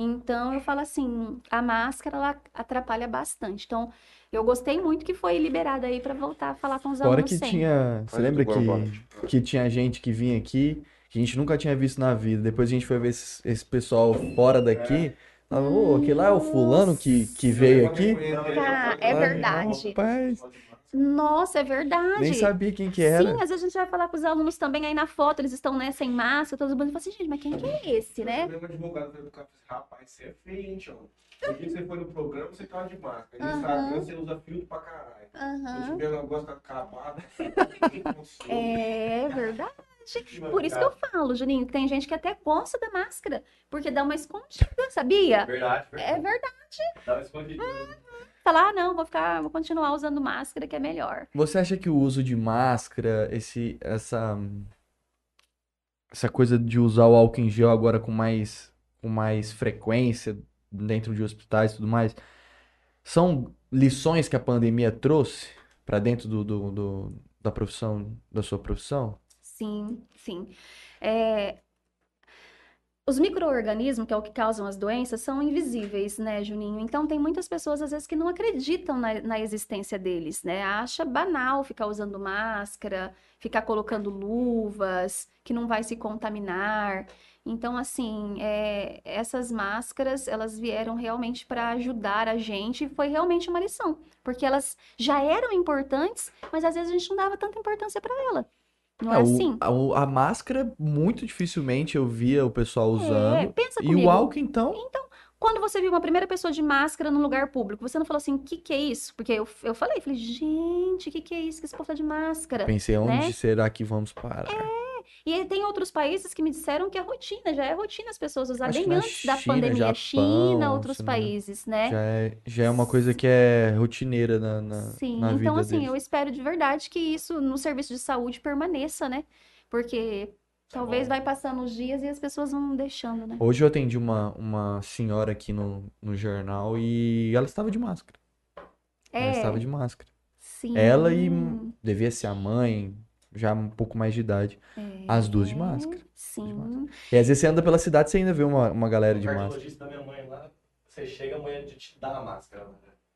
Então, eu falo assim, a máscara, ela atrapalha bastante. Então, eu gostei muito que foi liberada aí para voltar a falar com os Fora alunos que sempre. tinha. Você lembra que, que tinha gente que vinha aqui, que a gente nunca tinha visto na vida. Depois a gente foi ver esse, esse pessoal fora daqui. Falava, ô, aquele lá é o fulano que, que veio aqui. Tá, é Ai, verdade. Rapaz, Nossa, é verdade. Nem sabia quem que era. Sim, às vezes a gente vai falar com os alunos também aí na foto, eles estão, né, sem máscara, todo mundo fala assim, gente, mas quem que é esse, né? O advogado foi pro e rapaz, você é feio, hein, tio? Porque você foi no programa, você tava de máscara. No. Instagram, você usa filtro pra caralho. Aham. Se tiver um negócio tá acabado, É verdade. Por isso que eu falo, Juninho, que tem gente que até gosta da máscara, porque dá uma escondida, sabia? Verdade, É verdade. verdade. Dá uma escondidinha. Falar, ah, não, vou ficar, vou continuar usando máscara, que é melhor. Você acha que o uso de máscara, esse, essa, essa coisa de usar o álcool em gel agora com mais, com mais frequência dentro de hospitais e tudo mais, são lições que a pandemia trouxe para dentro do, do, do- da profissão, da sua profissão? Sim, sim. É, Os micro-organismos, que é o que causam as doenças, são invisíveis, né, Juninho? Então, tem muitas pessoas, às vezes, que não acreditam na, na existência deles, né? Acha banal ficar usando máscara, ficar colocando luvas, que não vai se contaminar. Então, assim, é, essas máscaras, elas vieram realmente para ajudar a gente e foi realmente uma lição, porque elas já eram importantes, mas às vezes a gente não dava tanta importância para ela. Não é o- assim? a, o- a máscara, muito dificilmente eu via o pessoal É, usando. pensa E comigo. o álcool, então, Quando você viu uma primeira pessoa de máscara num lugar público, você não falou assim, o que que é isso? Porque eu, eu falei, falei, gente, o que que é isso que esse povo tá de máscara? pensei, onde né? será que vamos parar? E tem outros países que me disseram que é rotina, já é rotina as pessoas usarem bem antes da China, pandemia. Japão, China, outros países, né? Já é, já é uma coisa que é rotineira na, na, Sim, na então assim, deles. eu espero de verdade que isso no serviço de saúde permaneça, né? Porque talvez bom. vai passando os dias e as pessoas vão deixando, né? Hoje eu atendi uma, uma senhora aqui no, no jornal e ela estava de máscara. Ela É, estava de máscara. sim. Ela e devia ser a mãe, já um pouco mais de idade. As duas de É, máscara. Sim. E às vezes você anda pela cidade e você ainda vê uma, uma galera O de máscara. da minha mãe lá, você chega, a mulher te dá a máscara. né?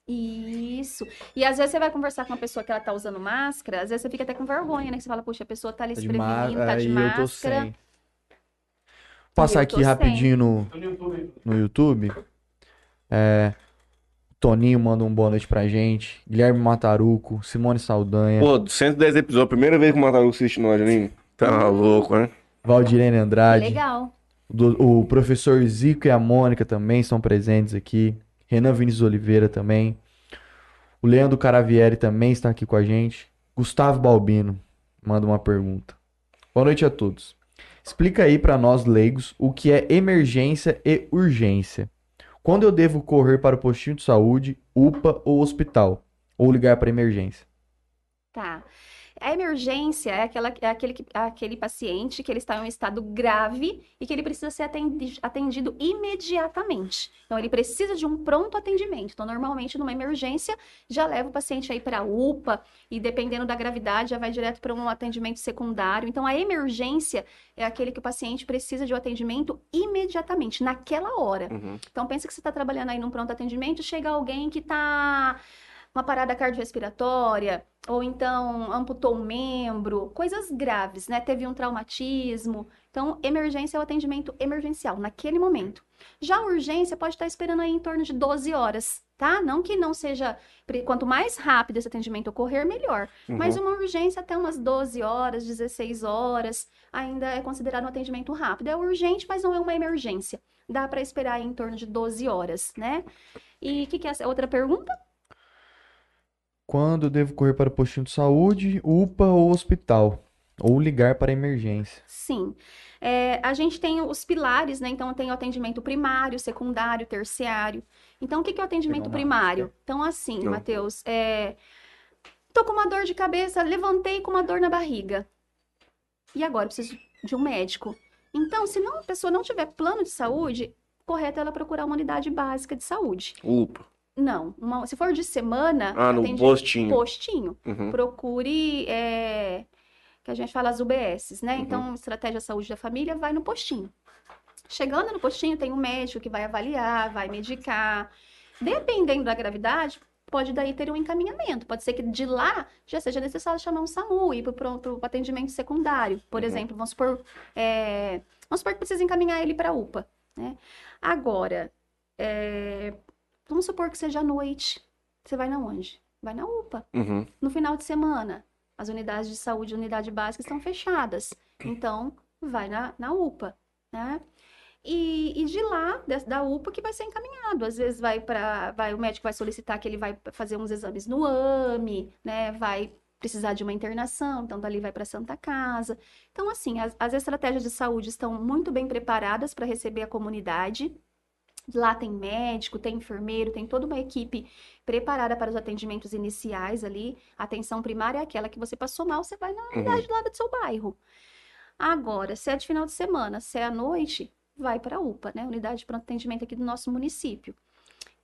Isso. E às vezes você vai conversar com uma pessoa que ela tá usando máscara, às vezes você fica até com vergonha, né? Que você fala, puxa, a pessoa tá ali Tá se de prevenindo, tá de aí eu tô máscara. sem. Passar eu tô aqui sem. rapidinho no, Tô no YouTube. no YouTube. É, Toninho manda um boa noite pra gente. Guilherme Mataruco, Simone Saldanha, Pô, 110 episódios, primeira vez que o Mataru assiste nós, Juninho. Tá louco, né? Valdirene Andrade, Legal. do- o professor Zico e a Mônica também estão presentes aqui. Renan Vinícius Oliveira também. O Leandro Caravieri também está aqui com a gente. Gustavo Balbino manda uma pergunta. Boa noite a todos. Explica aí para nós leigos o que é emergência e urgência. Quando eu devo correr para o postinho de saúde, UPA ou hospital? Ou ligar para emergência? Tá. A emergência é, aquela, é aquele, que- aquele paciente que ele está em um estado grave e que ele precisa ser atendi- atendido imediatamente. Então, ele precisa de um pronto atendimento. Então, normalmente, numa emergência, já leva o paciente aí para a UPA e, dependendo da gravidade, já vai direto para um atendimento secundário. Então, a emergência é aquele que o paciente precisa de um atendimento imediatamente, naquela hora. Uhum. Então, pensa que você está trabalhando aí num pronto atendimento, chega alguém que está uma parada cardiorrespiratória, ou então amputou um membro, coisas graves, né? Teve um traumatismo. Então, emergência é o atendimento emergencial, naquele momento. Já a urgência pode estar esperando aí em torno de 12 horas, tá? Não que não seja. Quanto mais rápido esse atendimento ocorrer, melhor. Mas Uhum. uma urgência até umas 12 horas, 16 horas, ainda é considerado um atendimento rápido. É urgente, mas não é uma emergência. Dá para esperar aí em torno de 12 horas, né? E o que, que é essa outra pergunta? Quando devo correr para o postinho de saúde, UPA ou hospital? Ou ligar para emergência? Sim. É, a gente tem os pilares, né? Então, tem o atendimento primário, secundário, terciário. Então, o que que é o atendimento primário? Então, assim. Matheus, é... tô com uma dor de cabeça, levantei com uma dor na barriga. E agora? Preciso de um médico. Então, se não, a pessoa não tiver plano de saúde, correto é ela procurar uma unidade básica de saúde. Upa. Não, uma- se for de semana, Ah, no postinho. postinho Uhum. procure, é, que a gente fala as UBSs, né? Uhum. Então, Estratégia Saúde da Família vai no postinho. Chegando no postinho, tem um médico que vai avaliar, vai medicar. Dependendo da gravidade, pode daí ter um encaminhamento. Pode ser que de lá já seja necessário chamar um SAMU e ir para o atendimento secundário. Por Uhum. exemplo, vamos supor, é, vamos supor que precisa encaminhar ele para a UPA, né? Agora, é, vamos supor que seja à noite. Você vai na onde? vai na UPA. Uhum. No final de semana, as unidades de saúde e unidade básica estão fechadas. Então, vai na, na UPA, né? E, e de lá, da, da UPA, que vai ser encaminhado. Às vezes vai para, vai, o médico vai solicitar que ele vai fazer uns exames no AME, né? Vai precisar de uma internação, então dali vai para Santa Casa. Então, assim, as, as estratégias de saúde estão muito bem preparadas para receber a comunidade. Lá tem médico, tem enfermeiro, tem toda uma equipe preparada para os atendimentos iniciais ali. A atenção primária é aquela que você passou mal, você vai na unidade lá do seu bairro. Agora, se é de final de semana, se é à noite, vai para a UPA, né? Unidade de pronto atendimento aqui do nosso município.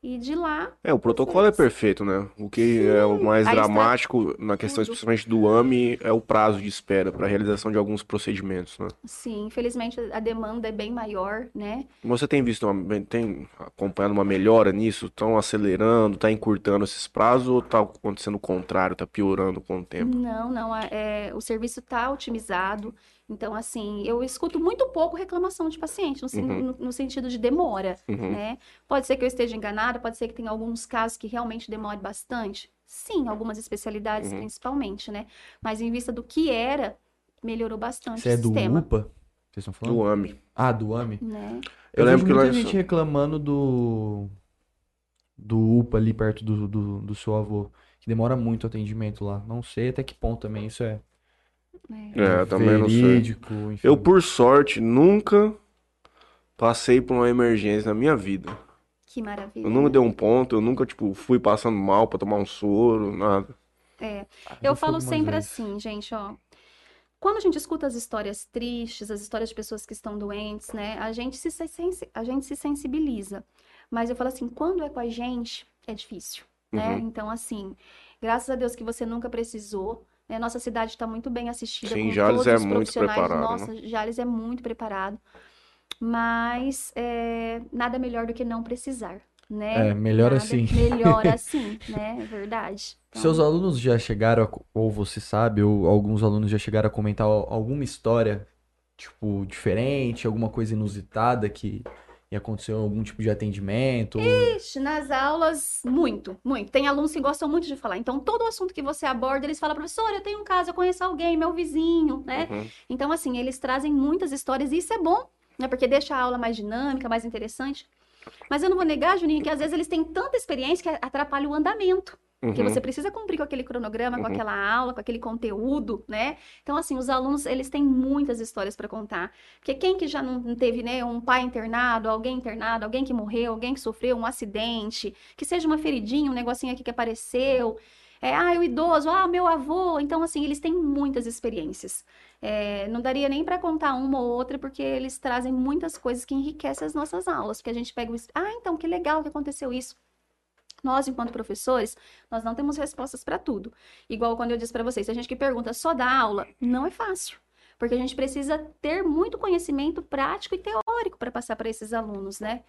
E de lá, É, o protocolo é perfeito, né? O que é o mais está dramático na questão tudo. especialmente do AME é o prazo de espera para a realização de alguns procedimentos, né? sim, infelizmente a demanda é bem maior, né? Você tem visto, uma, tem acompanhado uma melhora nisso? Estão acelerando, tá encurtando esses prazos ou tá acontecendo o contrário, tá piorando com o tempo? Não, não, a- é, o serviço está otimizado. Então, assim, eu escuto muito pouco reclamação de paciente, no, Uhum. no- no sentido de demora, Uhum. né? Pode ser que eu esteja enganada, pode ser que tenha alguns casos que realmente demore bastante. Sim, algumas especialidades Uhum. principalmente, né? Mas em vista do que era, melhorou bastante Você é o do sistema, UPA? Vocês estão falando? Do AME. Ah, do AME? né? Eu Eu, lembro que muita nós- gente reclamando do do UPA ali perto do, do, do seu avô, que demora muito o atendimento lá. Não sei até que ponto também isso é É, eu também não sei. verídico, enfim. Eu, por sorte, nunca passei por uma emergência na minha vida. Que maravilha. Eu nunca dei um ponto, eu nunca, tipo, fui passando mal pra tomar um soro, nada. É. Ah, Eu fui falo sempre vezes. assim, gente, ó. Quando a gente escuta as histórias tristes, as histórias de pessoas que estão doentes, né? A gente se, sensi- a gente se sensibiliza. Mas eu falo assim, quando é com a gente, é difícil, né? Uhum. Então, assim, graças a Deus que você nunca precisou. Né? Nossa cidade está muito bem assistida Sim, com Jales todos é os muito profissionais. preparado, né? Nossa, Jales é muito preparado. Mas é, nada melhor do que não precisar, né? É, melhor Nada assim. Melhor assim, né? É verdade. Então, Seus alunos já chegaram, a ou você sabe, ou alguns alunos já chegaram a comentar al- alguma história, tipo, diferente, alguma coisa inusitada que aconteceu em algum tipo de atendimento? Ixi, nas aulas, muito, muito. Tem alunos que gostam muito de falar. Então, todo assunto que você aborda, eles falam, professora, eu tenho um caso, eu conheço alguém, meu vizinho, né? Uhum. Então, assim, eles trazem muitas histórias e isso é bom, né? Porque deixa a aula mais dinâmica, mais interessante. Mas eu não vou negar, Juninho, que às vezes eles têm tanta experiência que atrapalha o andamento. Porque Uhum. você precisa cumprir com aquele cronograma, com Uhum. aquela aula, com aquele conteúdo, né? Então, assim, os alunos, eles têm muitas histórias para contar. Porque quem que já não teve, né, um pai internado, alguém internado, alguém que morreu, alguém que sofreu um acidente, que seja uma feridinha, um negocinho aqui que apareceu. É, ah, o idoso, ah, meu avô. Então, assim, eles têm muitas experiências. É, não daria nem para contar uma ou outra, porque eles trazem muitas coisas que enriquecem as nossas aulas. Porque a gente pega o. Ah, então, que legal que aconteceu isso. Nós, enquanto professores, nós não temos respostas para tudo. Igual quando eu disse para vocês, a gente que pergunta só da aula, não é fácil. Porque a gente precisa ter muito conhecimento prático e teórico para passar para esses alunos, né?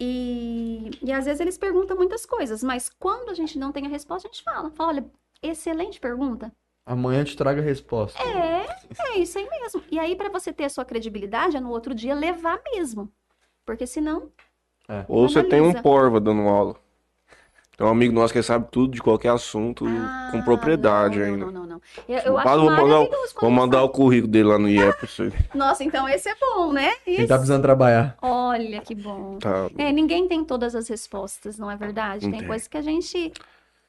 E, e às vezes eles perguntam muitas coisas, mas quando a gente não tem a resposta, a gente fala, fala, olha, excelente pergunta. Amanhã te trago a resposta. É, é isso aí mesmo. E aí, para você ter a sua credibilidade, é no outro dia levar mesmo. Porque senão, Ou você tem um porva dando aula. Tem um amigo nosso que sabe tudo de qualquer assunto ah, com propriedade não, ainda. Não, não, não, não. Eu, eu acho vou mandar Vou mandar o currículo dele lá no IEP. pra você. Nossa, então esse é bom, né? Quem Esse... tá precisando trabalhar? Olha que bom. Tá. É, ninguém tem todas as respostas, não é verdade? Não Tem coisas que a gente.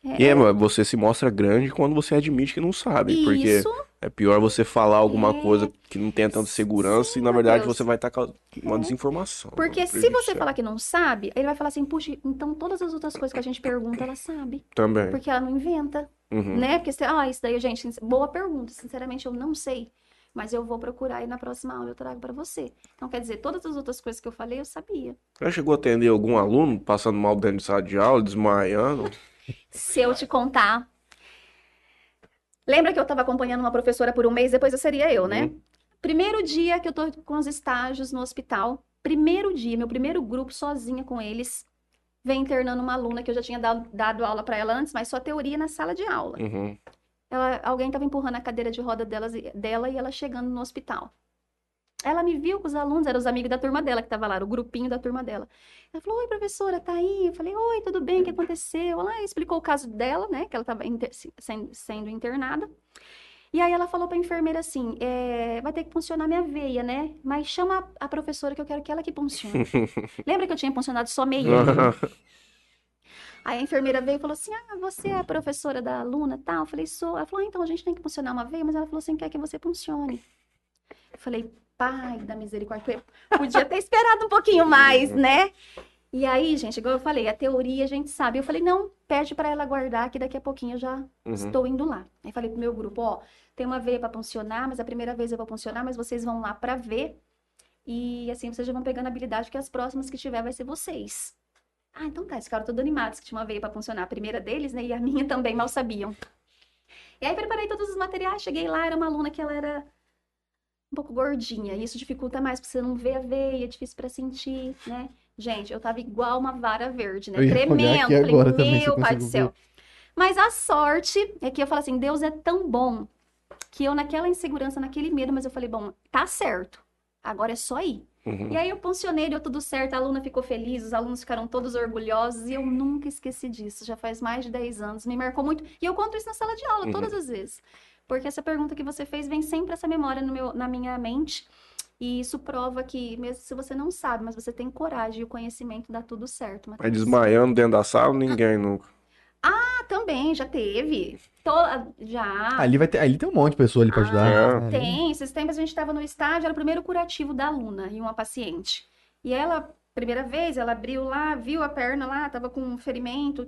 E é, você se mostra grande quando você admite que não sabe. Porque Isso, é pior você falar alguma É. coisa que não tenha tanta segurança Sim, e na verdade Matheus. você vai estar com uma desinformação. porque um se você falar que não sabe, ele vai falar assim, puxa, então todas as outras coisas que a gente pergunta, ela sabe. Também. Porque ela não inventa, Uhum. né? Porque, você- ah, isso daí, gente, boa pergunta. Sinceramente, eu não sei. Mas eu vou procurar e na próxima aula eu trago pra você. Então, quer dizer, todas as outras coisas que eu falei, eu sabia. Já chegou a atender algum aluno passando mal dentro de sala de aula, desmaiando? Se eu te contar. Lembra que eu estava acompanhando uma professora por um mês, depois eu seria eu, né? Uhum. Primeiro dia que eu tô com os estágios no hospital, primeiro dia, meu primeiro grupo sozinha com eles, vem internando uma aluna que eu já tinha dado, dado aula para ela antes, mas só teoria na sala de aula. Uhum. Ela, alguém estava empurrando a cadeira de roda delas, dela e ela chegando no hospital. Ela me viu com os alunos, eram os amigos da turma dela que tava lá, o grupinho da turma dela. Ela falou: Oi, professora, tá aí? Eu falei: Oi, tudo bem? O que aconteceu? Ela explicou o caso dela, né? Que ela tava inter- se- sendo, internada. E aí ela falou pra enfermeira assim: é, vai ter que funcionar minha veia, né? Mas chama a, a professora que eu quero que ela que funcione. Lembra que eu tinha funcionado só meia? Aí a enfermeira veio e falou assim: Ah, você é a professora da aluna tal? Eu falei: Sou. Ela falou: ah, Então a gente tem que funcionar uma veia, mas ela falou assim: quer que você funcione. Eu falei: Pai da misericórdia, podia ter esperado um pouquinho mais, né? E aí, gente, igual eu falei, a teoria a gente sabe. Eu falei: Não, pede pra ela guardar, que daqui a pouquinho eu já Uhum. estou indo lá. Aí falei pro meu grupo: Ó, tem uma veia pra funcionar, mas a primeira vez eu vou funcionar, mas vocês vão lá pra ver. E assim vocês já vão pegando habilidade, que as próximas que tiver vai ser vocês. Ah, então tá, esse cara todo animados que tinha uma veia pra funcionar. A primeira deles, né? E a minha também mal sabiam. E aí preparei todos os materiais, cheguei lá, era uma aluna que ela era um pouco gordinha. E isso dificulta mais, porque você não vê a veia, é difícil pra sentir, né? Gente, eu tava igual uma vara verde, né? Tremendo. Falei, também, meu pai do céu. ver. Mas a sorte é que eu falo assim, Deus é tão bom que eu naquela insegurança, naquele medo, mas eu falei, bom, tá certo. Agora é só ir. Uhum. E aí eu funcionei, deu tudo certo, a aluna ficou feliz, os alunos ficaram todos orgulhosos e eu nunca esqueci disso. Já faz mais de 10 anos, me marcou muito. E eu conto isso na sala de aula, Uhum. todas as vezes. Porque essa pergunta que você fez vem sempre essa memória no meu, na minha mente. E isso prova que, mesmo se você não sabe, mas você tem coragem e o conhecimento, dá tudo certo. Mas Matheus. desmaiando dentro da sala, ninguém nunca. Ah, também, já teve. To- Já. Ali, vai ter, ali tem um monte de pessoa ali pra ajudar. Ah, Ali- Tem, esses tempos a gente estava no estágio, era o primeiro curativo da aluna e uma paciente. E ela, primeira vez, ela abriu lá, viu a perna lá, tava com um ferimento.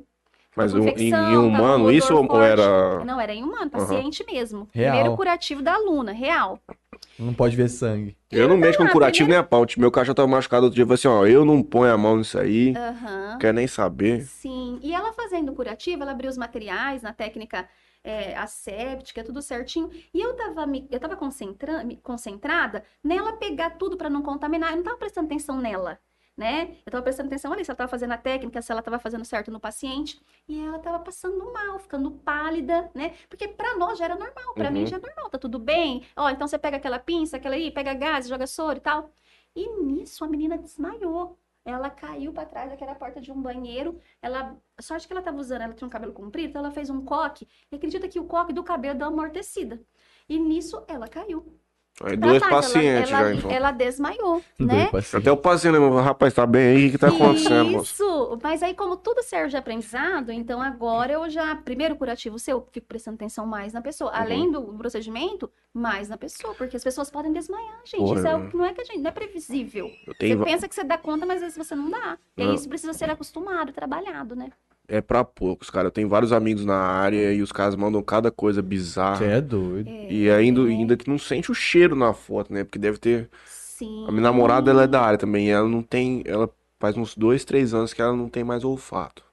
Mas um- em, em humano, odor isso ou, era. Não, era em humano, paciente mesmo. Real. Primeiro curativo da aluna, real. Não pode ver sangue. Eu não mexo com curativo nem a pau. Tipo, Meu cachorro tava machucado outro dia. Eu falei assim: ó, eu não ponho a mão nisso aí. Aham. Não quero nem saber. Sim, e ela fazendo o curativo, ela abriu os materiais na técnica é, asséptica, tudo certinho. E eu tava, me, eu tava concentra, concentrada nela pegar tudo para não contaminar. Eu não tava prestando atenção nela, né? Eu tava prestando atenção ali se ela tava fazendo a técnica, se ela tava fazendo certo no paciente. E ela tava passando mal, ficando pálida, né? Porque para nós já era normal, para mim Uhum. já é normal, tá tudo bem. Ó, então você pega aquela pinça, aquela aí, pega gás, joga soro e tal. E nisso a menina desmaiou. Ela caiu para trás daquela porta de um banheiro. Ela, a sorte que ela tava usando, ela tinha um cabelo comprido, então ela fez um coque. E acredita que o coque do cabelo deu uma amortecida. E nisso ela caiu. Aí dois pacientes ela, já, então. Ela desmaiou, né? Até o paciente, né? Rapaz, tá bem aí? O que tá acontecendo, moço? Isso! Mas aí, como tudo serve de aprendizado, então agora eu já, primeiro curativo seu, eu fico prestando atenção mais na pessoa. Uhum. Além do procedimento, mais na pessoa, porque as pessoas podem desmaiar, gente. Porra, Isso é né? não é que a gente, não é previsível. Eu Você pensa que você dá conta, mas às vezes você não dá. E aí isso precisa ser acostumado, trabalhado, né? É pra poucos, cara. Eu tenho vários amigos na área e os caras mandam cada coisa bizarra. Você é doido. E ainda, ainda que não sente o cheiro na foto, né? Porque deve ter. Sim. A minha namorada, ela é da área também. E ela não tem. Ela faz uns dois, três anos que ela não tem mais olfato.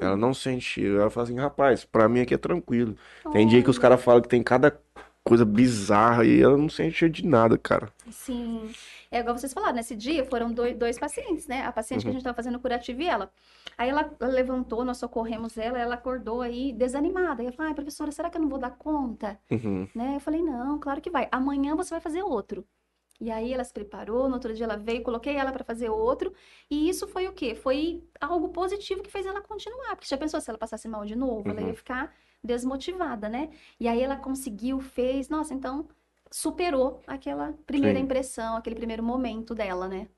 Ela não sente cheiro. Ela fala assim, rapaz, pra mim aqui é tranquilo. Tem dia que os caras falam que tem cada coisa bizarra e ela não sente cheiro de nada, cara. Sim. É igual vocês falaram, nesse dia foram dois, dois pacientes, né? A paciente que a Uhum. gente estava fazendo curativo e ela. Aí ela ela levantou, nós socorremos ela, ela acordou aí desanimada. E eu falei, ai, professora, será que eu não vou dar conta? Uhum. Né? Eu falei, não, claro que vai. Amanhã você vai fazer outro. E aí ela se preparou, no outro dia ela veio, coloquei ela para fazer outro. E isso foi o quê? Foi algo positivo que fez ela continuar. Porque já pensou se ela passasse mal de novo? Ela Uhum. ia ficar desmotivada, né? E aí ela conseguiu, fez, nossa, então superou aquela primeira Sim. impressão, aquele primeiro momento dela, né?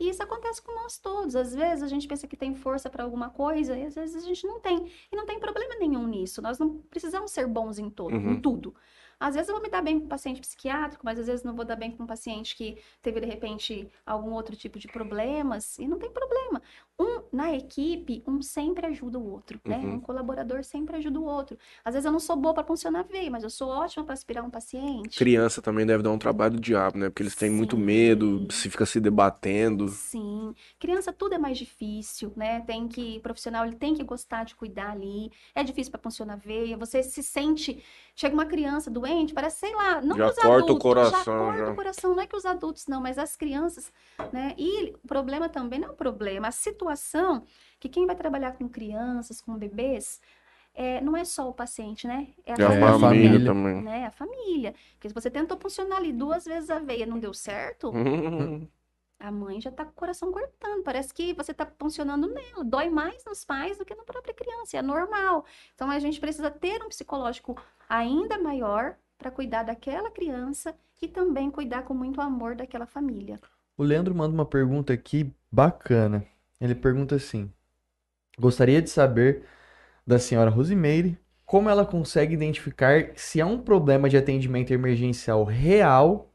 E isso acontece com nós todos. Às vezes a gente pensa que tem força para alguma coisa e às vezes a gente não tem. E não tem problema nenhum nisso. Nós não precisamos ser bons em, todo, Uhum. em tudo. Às vezes eu vou me dar bem com um paciente psiquiátrico, mas às vezes não vou dar bem com um paciente que teve, de repente, algum outro tipo de problemas. E não tem problema. Um, na equipe, um sempre ajuda o outro, né? Uhum. Um colaborador sempre ajuda o outro. Às vezes eu não sou boa para funcionar veia, mas eu sou ótima para aspirar um paciente. Criança também deve dar um trabalho do diabo, né? Porque eles têm muito Sim. medo, se fica se debatendo. Sim, criança tudo é mais difícil, né? Tem que, o profissional ele tem que gostar de cuidar ali. É difícil para funcionar a veia. Você se sente, chega uma criança doente, parece, sei lá, não Já os corta o adultos, já coração, corta já. o coração, não é que os adultos não, mas as crianças, né? E o problema também não é o problema, a situação que quem vai trabalhar com crianças, com bebês, é, não é só o paciente, né? É a É, a família, família. também. né? A família. Porque se você tentou funcionar ali duas vezes a veia não deu certo, Hum, a mãe já tá com o coração cortando. Parece que você tá funcionando nela. Dói mais nos pais do que na própria criança. É normal. Então a gente precisa ter um psicológico ainda maior para cuidar daquela criança e também cuidar com muito amor daquela família. O Leandro manda uma pergunta aqui bacana. Ele pergunta assim: Gostaria de saber da senhora Rosimeire como ela consegue identificar se é um problema de atendimento emergencial real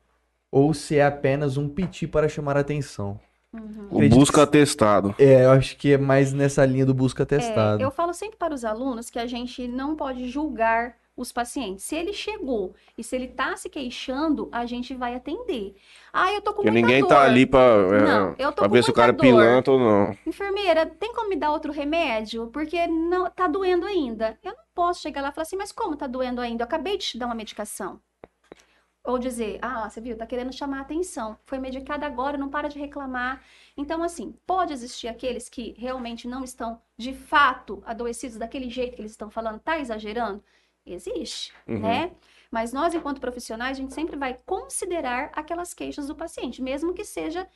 ou se é apenas um piti para chamar a atenção. Uhum. O busca atestado. É, eu acho que é mais nessa linha do busca É, atestado. eu falo sempre para os alunos que a gente não pode julgar os pacientes. Se ele chegou e se ele tá se queixando, a gente vai atender. Ah, eu tô com Porque muita ninguém dor. tá ali pra, é, Não, eu tô pra ver se o cara é dor. pilantra ou não. Enfermeira, tem como me dar outro remédio? Porque não tá doendo ainda. Eu não posso chegar lá e falar assim, mas como tá doendo ainda? Eu acabei de te dar uma medicação. Ou dizer, ah, você viu, tá querendo chamar a atenção. Foi medicada agora, não para de reclamar. Então, assim, pode existir aqueles que realmente não estão, de fato, adoecidos daquele jeito que eles estão falando, tá exagerando? Existe, Uhum. né? Mas nós, enquanto profissionais, a gente sempre vai considerar aquelas queixas do paciente, mesmo que seja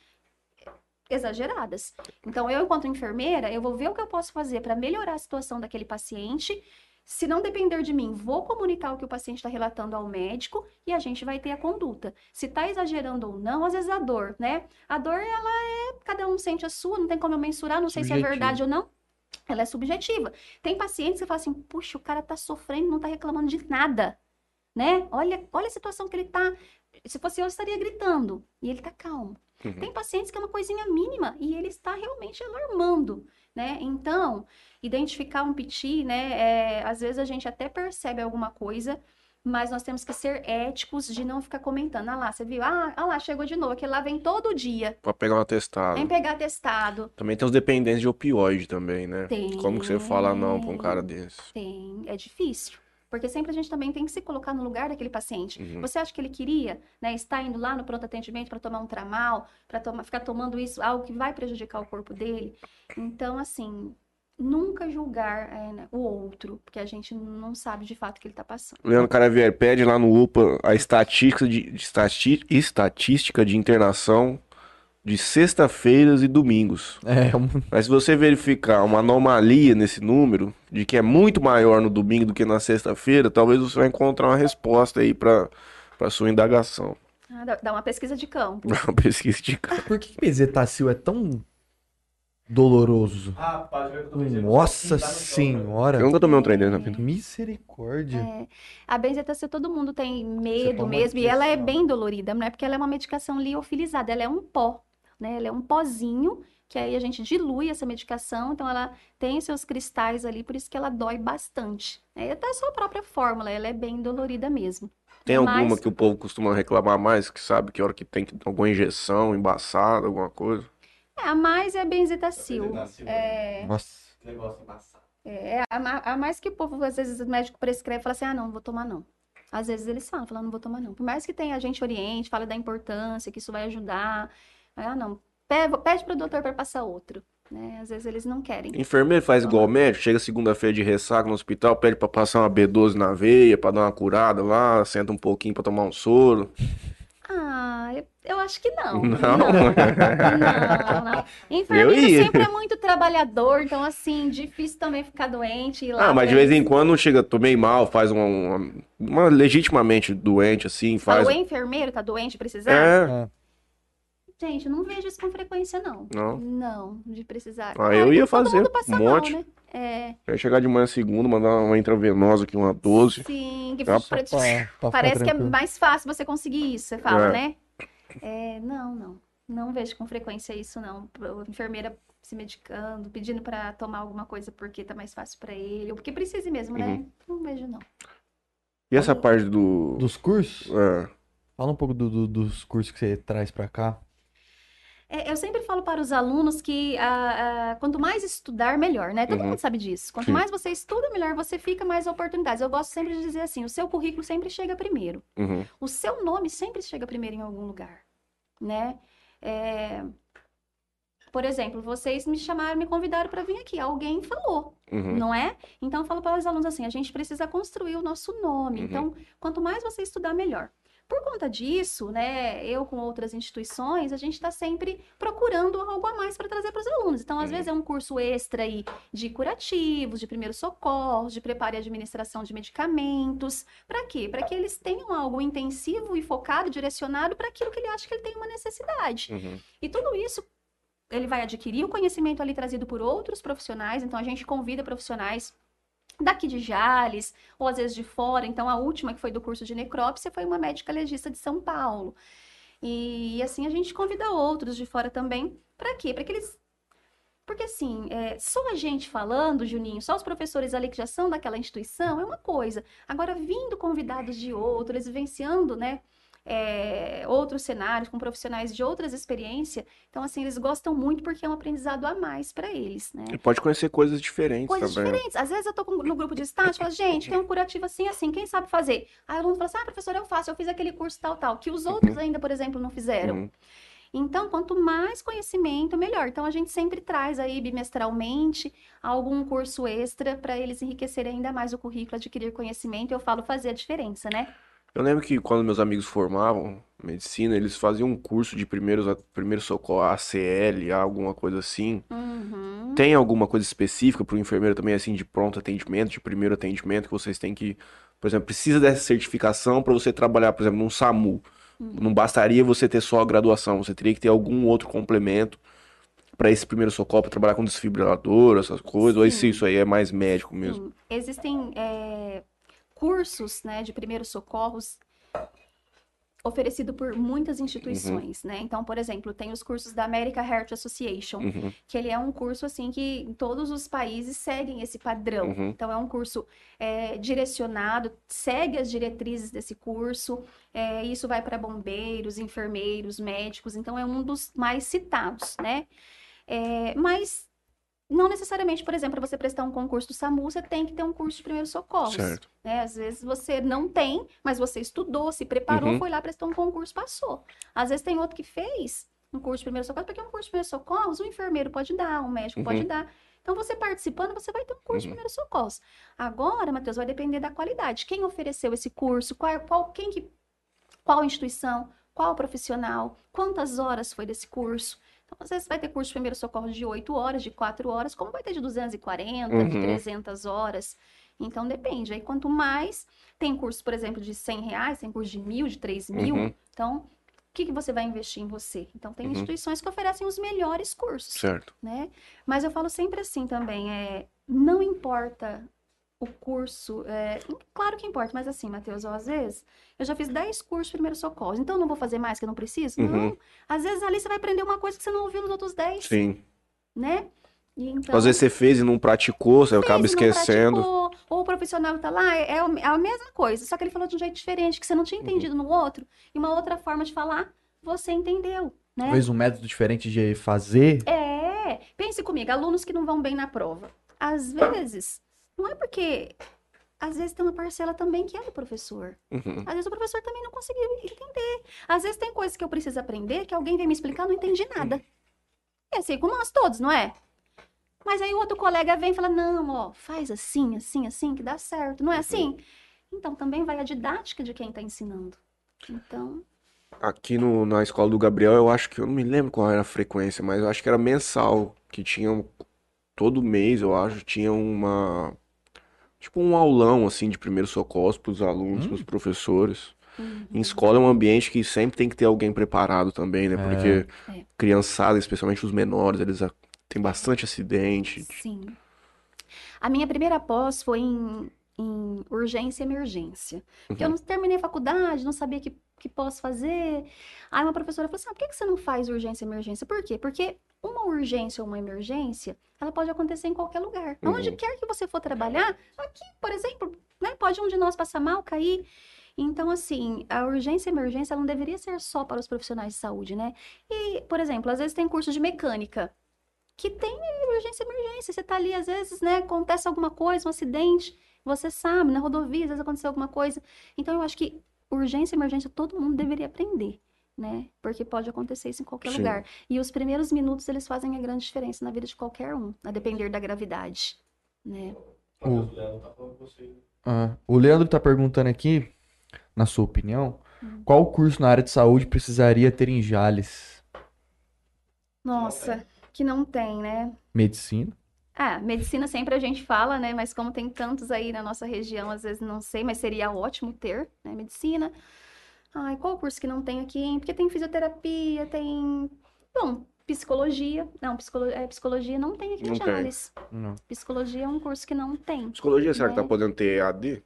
exageradas. Então, eu, enquanto enfermeira, eu vou ver o que eu posso fazer para melhorar a situação daquele paciente. Se não depender de mim, vou comunicar o que o paciente está relatando ao médico e a gente vai ter a conduta. Se está exagerando ou não, às vezes a dor, né? A dor, ela é. Cada um sente a sua, não tem como eu mensurar, não sei se é verdade ou não. Ela é subjetiva. Tem pacientes que falam assim: puxa, o cara tá sofrendo, não tá reclamando de nada, né? Olha, olha a situação que ele tá. Se fosse eu, eu estaria gritando. E ele tá calmo. Uhum. Tem pacientes que é uma coisinha mínima e ele está realmente alarmando, né? Então, identificar um piti, né? é, às vezes a gente até percebe alguma coisa, mas nós temos que ser éticos de não ficar comentando. Ah lá, você viu? Ah, ah lá, chegou de novo. Aquele lá vem todo dia. Pra pegar um atestado. Vem pegar testado. Também tem os dependentes de opioide também, né? Tem. Como que você fala não pra um cara desse? Tem. É difícil. Porque sempre a gente também tem que se colocar no lugar daquele paciente. Uhum. Você acha que ele queria, né, estar indo lá no pronto atendimento para tomar um tramal, para tomar, ficar tomando isso, algo que vai prejudicar o corpo dele? Então, assim, nunca julgar é, né, o outro, porque a gente não sabe de fato o que ele está passando. Leandro Caravieri, pede lá no UPA a estatística de, de estatística de internação de sexta-feiras e domingos. É, um- Mas se você verificar uma anomalia nesse número, de que é muito maior no domingo do que na sexta-feira, talvez você vai encontrar uma resposta aí para para sua indagação. Ah, dá- dá uma pesquisa de campo. Uma pesquisa de campo. por que bezetacil é tão doloroso? Rapaz, eu Nossa tá senhora. Eu nunca tomei um trem desse na vida. Misericórdia. É, a benzetacil todo mundo tem medo mesmo, e ela é bem dolorida, não é porque ela é uma medicação liofilizada, ela é um pó, né? Ela é um pozinho que aí a gente dilui essa medicação, então ela tem seus cristais ali, por isso que ela dói bastante. É até a sua própria fórmula, ela é bem dolorida mesmo. Tem alguma Mas- que o povo costuma reclamar mais, que sabe que hora que tem que alguma injeção embaçada, alguma coisa? É, a mais é a benzetacil. Benzetacil. É, Nossa. Que negócio embaçado. é a, ma- a mais que o povo, às vezes, o médico prescreve e fala assim, ah, não, não vou tomar não. Às vezes eles falam, falam, não vou tomar não. Por mais que tenha a gente oriente, fala da importância, que isso vai ajudar. Ah, não, pede, para o doutor para passar outro. Né? Às vezes eles não querem. Enfermeiro faz igual o médico, chega segunda-feira de ressaca no hospital, pede pra passar uma B12 na veia, pra dar uma curada lá, senta um pouquinho pra tomar um soro. Ah, eu, eu acho que não. Não? Não, não. Enfermeiro Eu ia. sempre é muito trabalhador, então, assim, difícil também ficar doente e ir lá. Ah, mas de vez em quando chega, tomei mal, faz uma, uma, uma legitimamente doente, assim, Fala, faz. o enfermeiro tá doente, precisar? É, É. Gente, eu não vejo isso com frequência, não. não. Não, de precisar. Ah, eu ia fazer um mal, monte. né? É, Eu ia chegar de manhã segunda, mandar uma intravenosa aqui, uma 12. sim, que Ah, pra- Pra- parece que é mais fácil você conseguir isso, você fala, É. né? É, não, não. Não vejo com frequência isso, não. A enfermeira se medicando, pedindo pra tomar alguma coisa porque tá mais fácil pra ele, ou porque precise mesmo, né? Uhum. Não vejo, não. E essa parte do. Dos cursos? É, Fala um pouco do- do- dos cursos que você traz pra cá. É, eu sempre falo para os alunos que ah, ah, quanto mais estudar, melhor, né? Todo Uhum. mundo sabe disso. Quanto Sim. mais você estuda, melhor você fica, mais oportunidades. Eu gosto sempre de dizer assim: o seu currículo sempre chega primeiro. uhum. O seu nome sempre chega primeiro em algum lugar, né? É, Por exemplo, vocês me chamaram, me convidaram para vir aqui. Alguém falou, Uhum. não é? Então, eu falo para os alunos assim: a gente precisa construir o nosso nome. Uhum. Então, quanto mais você estudar, melhor. Por conta disso, né, eu com outras instituições, a gente está sempre procurando algo a mais para trazer para os alunos. Então, às vezes é um curso extra aí de curativos, de primeiros socorros, de preparo e administração de medicamentos. Para quê? Para que eles tenham algo intensivo e focado, direcionado para aquilo que ele acha que ele tem uma necessidade. Uhum. E tudo isso ele vai adquirir o conhecimento ali trazido por outros profissionais, então a gente convida profissionais daqui de Jales, ou às vezes de fora. Então, a última que foi do curso de necrópsia foi uma médica legista de São Paulo. E assim a gente convida outros de fora também. Para quê? Para que eles. Porque assim, é, só a gente falando, Juninho, só os professores ali que já são daquela instituição é uma coisa. Agora, vindo convidados de outros, vivenciando, né? É, outros cenários com profissionais de outras experiências. Então, assim, eles gostam muito porque é um aprendizado a mais para eles, né? E pode conhecer coisas diferentes Coisas também. diferentes. Às vezes eu tô com- no grupo de estágio e falo, gente, tem um curativo assim, assim, quem sabe fazer? Aí o aluno fala assim, ah, professor, eu faço, eu fiz aquele curso tal, tal, que os outros ainda, por exemplo, não fizeram. Uhum. Então, quanto mais conhecimento, melhor. Então, a gente sempre traz aí bimestralmente algum curso extra para eles enriquecerem ainda mais o currículo, adquirir conhecimento. Eu falo fazer a diferença, né? Eu lembro que quando meus amigos formavam medicina, eles faziam um curso de primeiros, primeiro socorro, ACL, alguma coisa assim. Uhum. Tem alguma coisa específica para o enfermeiro também, assim, de pronto atendimento, de primeiro atendimento, que vocês têm que, por exemplo, precisa dessa certificação para você trabalhar, por exemplo, num SAMU. Não bastaria você ter só a graduação, você teria que ter algum outro complemento para esse primeiro socorro, para trabalhar com desfibrilador, essas coisas, ou se Sim. isso aí é mais médico mesmo. Sim. Existem é, cursos né, de primeiros socorros oferecido por muitas instituições, né? Então, por exemplo, tem os cursos da American Heart Association, Uhum, que ele é um curso assim que todos os países seguem esse padrão. Uhum. Então é um curso é, direcionado, segue as diretrizes desse curso. é, isso vai para bombeiros, enfermeiros, médicos. Então é um dos mais citados, né? É, mas não necessariamente, por exemplo, para você prestar um concurso do SAMU, você tem que ter um curso de primeiros socorros. certo. né? Às vezes você não tem, mas você estudou, se preparou, Uhum. foi lá, prestou um concurso, passou. Às vezes tem outro que fez um curso de primeiros socorros, porque um curso de primeiros socorros, um enfermeiro pode dar, um médico pode Uhum. dar. Então, você participando, você vai ter um curso de Uhum. primeiros socorros. Agora, Matheus, vai depender da qualidade. Quem ofereceu esse curso, qual, qual, quem que, qual instituição, qual profissional, quantas horas foi desse curso. Então, às vezes vai ter curso de primeiros socorros de 8 horas, de 4 horas, como vai ter de 240, de Uhum. 300 horas. Então, depende. Aí, quanto mais, tem curso, por exemplo, de 100 reais, tem curso de mil, de 3 mil. Uhum. Então, o que, que você vai investir em você? Então, tem Uhum. instituições que oferecem os melhores cursos Certo. né? Mas eu falo sempre assim também, é, não importa o curso, é, claro que importa, mas assim, Matheus, ó, às vezes, eu já fiz 10 cursos de primeiros socorros, então eu não vou fazer mais que eu não preciso? Uhum. Não. Às vezes ali você vai aprender uma coisa que você não ouviu nos outros 10, Sim. né? E então, Às vezes você fez e não praticou, você acaba esquecendo. praticou, ou o profissional tá lá, é, é é a mesma coisa, só que ele falou de um jeito diferente, que você não tinha Uhum. entendido no outro, e uma outra forma de falar, você entendeu, né? Talvez um método diferente de fazer. É, pense comigo, alunos que não vão bem na prova. Às vezes, não é porque. Às vezes tem uma parcela também que é do professor. Uhum. Às vezes o professor também não conseguiu entender. Às vezes tem coisas que eu preciso aprender que alguém vem me explicar, não entendi nada. É assim, como nós todos, não é? Mas aí o outro colega vem e fala: não, ó, faz assim, assim, assim, que dá certo. Não é assim? Então também vai a didática de quem está ensinando. Então, Aqui no, na escola do Gabriel, eu acho que eu não me lembro qual era a frequência, mas eu acho que era mensal, que tinha todo mês, eu acho, tinha uma tipo um aulão assim de primeiros socorros para os alunos, Hum. para os professores. uhum. Em escola é um ambiente que sempre tem que ter alguém preparado também, né? Porque É. criançada, especialmente os menores, eles têm bastante acidente. Sim. A minha primeira pós foi em, em urgência e emergência. Porque eu Uhum. não terminei a faculdade, não sabia que, que posso fazer. Aí uma professora falou assim: ah, por que, que você não faz urgência e emergência? Por quê? Porque uma urgência ou uma emergência, ela pode acontecer em qualquer lugar. Uhum. Onde quer que você for trabalhar, aqui, por exemplo, né, pode um de nós passar mal, cair. Então, assim, a urgência e emergência ela não deveria ser só para os profissionais de saúde, né? E, por exemplo, às vezes tem curso de mecânica que tem urgência e emergência. Você tá ali, às vezes, né, acontece alguma coisa, um acidente, você sabe, na rodovia, às vezes aconteceu alguma coisa. Então, eu acho que urgência e emergência todo mundo deveria aprender. né? Porque pode acontecer isso em qualquer Sim. lugar. E os primeiros minutos, eles fazem a grande diferença na vida de qualquer um, a depender da gravidade, né? O- tá. Ah, o Leandro tá perguntando aqui, na sua opinião, Hum. qual curso na área de saúde precisaria ter em Jales? Nossa, que não tem, né? Medicina? Ah, medicina sempre a gente fala, né? Mas como tem tantos aí na nossa região, às vezes não sei, mas seria ótimo ter, né? Medicina. Ai, qual curso que não tem aqui, hein? Porque tem fisioterapia, tem. Bom, psicologia. Não, psicolo... é, psicologia não tem aqui em Não tem. Jales. Não. Psicologia é um curso que não tem. Psicologia, será que tá Né? podendo ter EAD?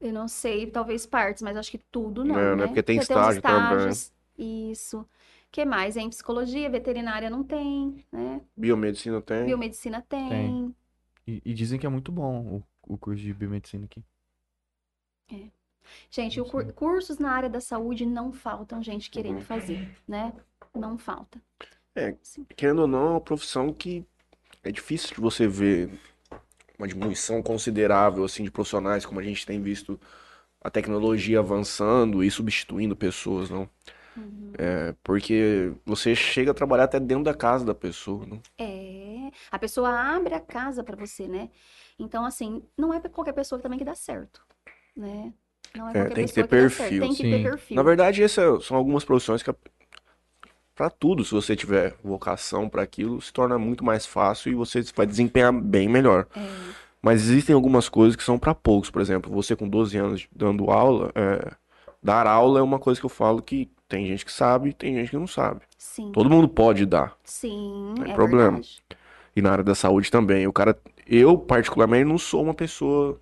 Eu não sei, talvez partes, mas acho que tudo não, É, né? né? Porque tem os estágio também. estágios. Isso. Que mais? Em psicologia, veterinária não tem, né? Biomedicina tem. Biomedicina tem. Tem. E, e dizem que é muito bom o, o curso de biomedicina aqui. Gente, o cur- cursos na área da saúde não faltam gente querendo fazer, né? Não falta. É, Sim. querendo ou não, é uma profissão que é difícil de você ver uma diminuição considerável assim de profissionais, como a gente tem visto a tecnologia avançando e substituindo pessoas, não? Uhum. É, porque você chega a trabalhar até dentro da casa da pessoa, não? É, a pessoa abre a casa para você, né? Então, assim, não é pra qualquer pessoa também que dá certo, né? Não é É, tem que ter dá certo, perfil. Tem que Sim. ter perfil. Na verdade, essas são algumas profissões que para tudo, se você tiver vocação para aquilo, se torna muito mais fácil e você vai desempenhar bem melhor. É, Mas existem algumas coisas que são para poucos. Por exemplo, você com 12 anos dando aula, é, dar aula é uma coisa que eu falo que tem gente que sabe tem gente que não sabe. sim, Todo mundo pode dar. sim, Não tem é problema. verdade. E na área da saúde também. O cara, eu particularmente não sou uma pessoa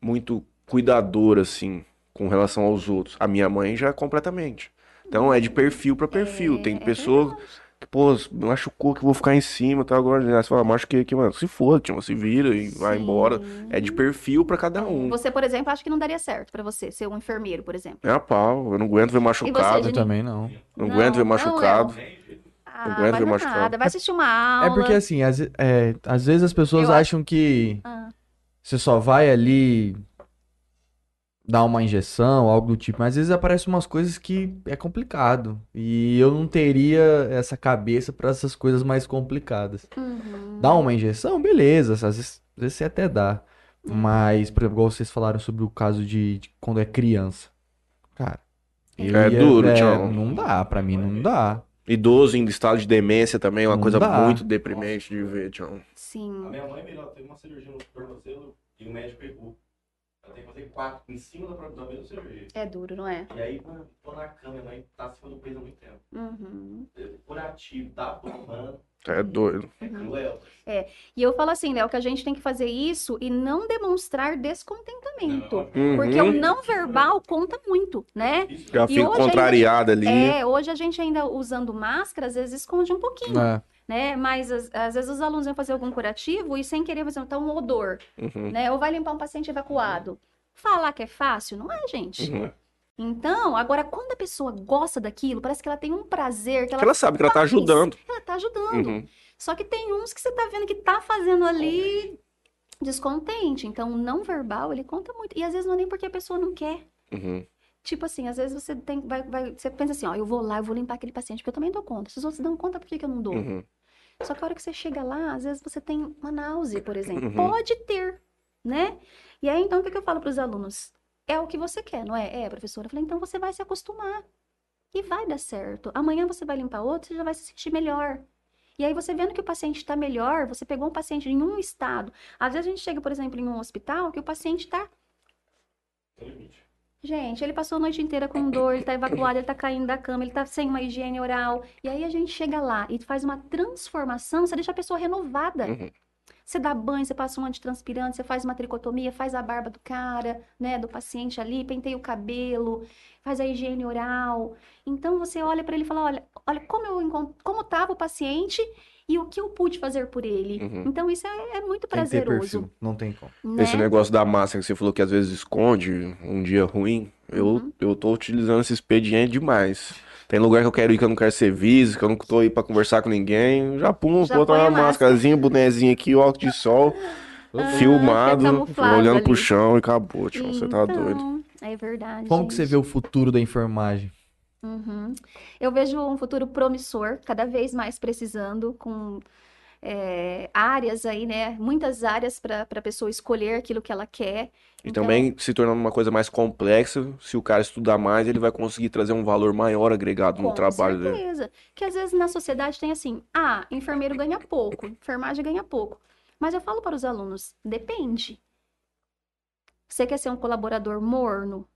muito cuidadora assim com relação aos outros. A minha mãe já é completamente. Então é de perfil para perfil. É, Tem é pessoas verdade. Que, pô, machucou que eu vou ficar em cima, tá agora. Aí você fala, machuquei aqui, mano. Se for, tio, se vira e vai Sim. embora. É de perfil para cada um. Você, por exemplo, acha que não daria certo pra você ser um enfermeiro, por exemplo. É a pau, eu não aguento ver machucado. Eu Juninho? também não. Não Não, aguento ver não, machucado. Ah, aguento vai ver machucado. nada. Vai assistir uma aula. É porque assim, às, é, às vezes as pessoas Eu acho- acham que Ah, você só vai ali dar uma injeção, algo do tipo, mas às vezes aparecem umas coisas que é complicado. E eu não teria essa cabeça para essas coisas mais complicadas. uhum. Dá uma injeção, beleza, às vezes, às vezes você até dá. Mas, por exemplo, igual vocês falaram sobre o caso de, de quando é criança. Cara, É ia- duro, é, tchau. Não dá, pra mim não dá. Idoso em estado de demência também é uma Não coisa dá. muito deprimente de ver, tio. A Sim. minha mãe ela teve uma cirurgia no tornozelo e o médico pegou. Ela tem que fazer quatro em cima da, própria- da mesma cirurgia. É duro, não é? E aí, mano, tô na cama, mãe tá acima do peso há muito tempo. Uhum. Curativo, tá tomando. É doido. É cruel. E eu falo assim, Léo, que a gente tem que fazer isso e não demonstrar descontentamento. Uhum. Porque o não verbal conta muito, né? Isso Já E fico hoje ainda- contrariada ali. É, hoje a gente ainda usando máscara, às vezes esconde um pouquinho, É. né? Mas às, às vezes os alunos vão fazer algum curativo e sem querer fazer então, um odor, Uhum. né? Ou vai limpar um paciente evacuado. Falar que é fácil, não é, gente. Uhum. Então, agora, quando a pessoa gosta daquilo, parece que ela tem um prazer, que ela, Ela sabe que ela tá faz. ajudando. ela tá ajudando. Uhum. Só que tem uns que você tá vendo que tá fazendo ali descontente. Então, o não verbal, ele conta muito. E às vezes não é nem porque a pessoa não quer. Uhum. Tipo assim, às vezes você tem, vai, vai, você pensa assim, ó, eu vou lá, eu vou limpar aquele paciente, porque eu também dou conta. Se os outros dão conta, por que, que eu não dou? Uhum. Só que a hora que você chega lá, às vezes você tem uma náusea, por exemplo. Uhum. Pode ter, né? E aí, então, o que, que eu falo para os alunos? É o que você quer, não é? É, professora. Eu falei, então você vai se acostumar. E vai dar certo. Amanhã você vai limpar outro, você já vai se sentir melhor. E aí, você vendo que o paciente está melhor, você pegou um paciente em um estado. Às vezes a gente chega, por exemplo, em um hospital que o paciente está limite. Gente, ele passou a noite inteira com dor, ele tá evacuado, ele tá caindo da cama, ele tá sem uma higiene oral. E aí a gente chega lá e faz uma transformação, você deixa a pessoa renovada. Uhum. Você dá banho, você passa um antitranspirante, você faz uma tricotomia, faz a barba do cara, né, do paciente ali, penteia o cabelo, faz a higiene oral. Então você olha pra ele e fala, olha, olha como eu como tava o paciente e o que eu pude fazer por ele. Uhum. Então isso é, é muito Tem que ter prazeroso, perfil. Não tem como. né? Esse negócio da máscara que você falou que às vezes esconde um dia ruim, eu, Uhum. eu tô utilizando esse expediente demais. Tem lugar que eu quero ir que eu não quero ser visto, que eu não tô aí pra conversar com ninguém. Já pum, Já botar uma a máscara. máscarazinha, bonezinho aqui, óculos de sol, Ah, filmado, olhando pro ali. chão e acabou, tio. Você tá doido. Então, É verdade. Como que você gente. vê o futuro da enfermagem? Uhum. Eu vejo um futuro promissor, cada vez mais precisando, com é, áreas aí, né? Muitas áreas para a pessoa escolher aquilo que ela quer. E Então, também se tornando uma coisa mais complexa, se o cara estudar mais, ele vai conseguir trazer um valor maior agregado no Com trabalho dele. certeza. Que às vezes na sociedade tem assim, ah, enfermeiro ganha pouco, enfermagem ganha pouco. Mas eu falo para os alunos, depende. Você quer ser um colaborador morno?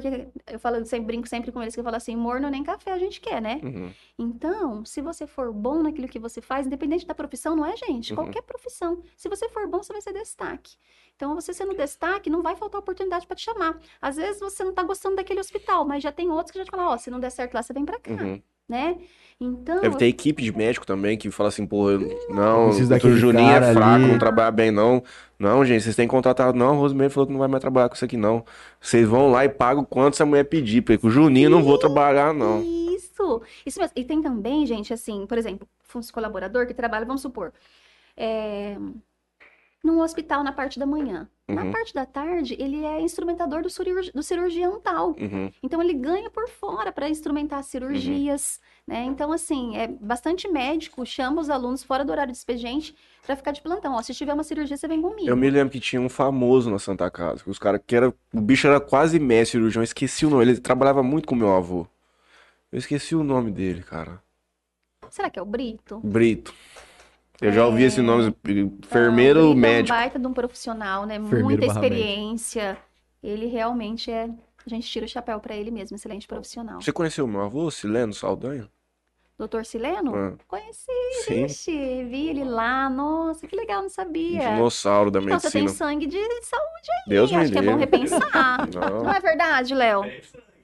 Porque eu falo, sempre brinco sempre com eles que eu falo assim, morno nem café a gente quer, né? Uhum. Então, se você for bom naquilo que você faz, independente da profissão, não é, gente? Uhum. Qualquer profissão. Se você for bom, você vai ser destaque. Então, você sendo destaque, não vai faltar oportunidade para te chamar. Às vezes você não tá gostando daquele hospital, mas já tem outros que já te falam, ó, se não der certo lá, você vem para cá, Uhum. né? Então, Deve ter equipe de médico também que fala assim, pô, eu- não, o Juninho é fraco, ali. não trabalha bem, não. Não, gente, vocês têm que contratar. Não, a Rosemary falou que não vai mais trabalhar com isso aqui, não. Vocês vão lá e pagam quanto essa mulher pedir, porque o Juninho não vou trabalhar, não. Isso, isso mesmo. E tem também, gente, assim, por exemplo, um colaborador que trabalha, vamos supor, é, num hospital na parte da manhã. Na Uhum. parte da tarde, ele é instrumentador do, cirurgi- do cirurgião tal. Uhum. Então, ele ganha por fora para instrumentar cirurgias, né? Então, assim, é bastante médico chama os alunos fora do horário de expediente para ficar de plantão. Ó, se tiver uma cirurgia, você vem comigo. Eu me lembro que tinha um famoso na Santa Casa, que os caras que era. O bicho era quase mestre cirurgião, eu esqueci o nome. Ele trabalhava muito com meu avô. Eu esqueci o nome dele, cara. Será que é o Brito? Brito. Eu já ouvi esse nome, enfermeiro Não, o Brito médico. É um baita de um profissional, né? Enfermeiro Muita experiência. Ele realmente é. A gente tira o chapéu para ele mesmo, excelente profissional. Você conheceu o meu avô, Sileno Saldanha? Doutor Sileno? Ah, Conheci, sim, vixe, vi ele lá. Nossa, que legal, não um sabia. dinossauro da Então você tem medicina. sangue de saúde aí. Deus me Acho que é bom livre. repensar. Não. Não é verdade, Léo?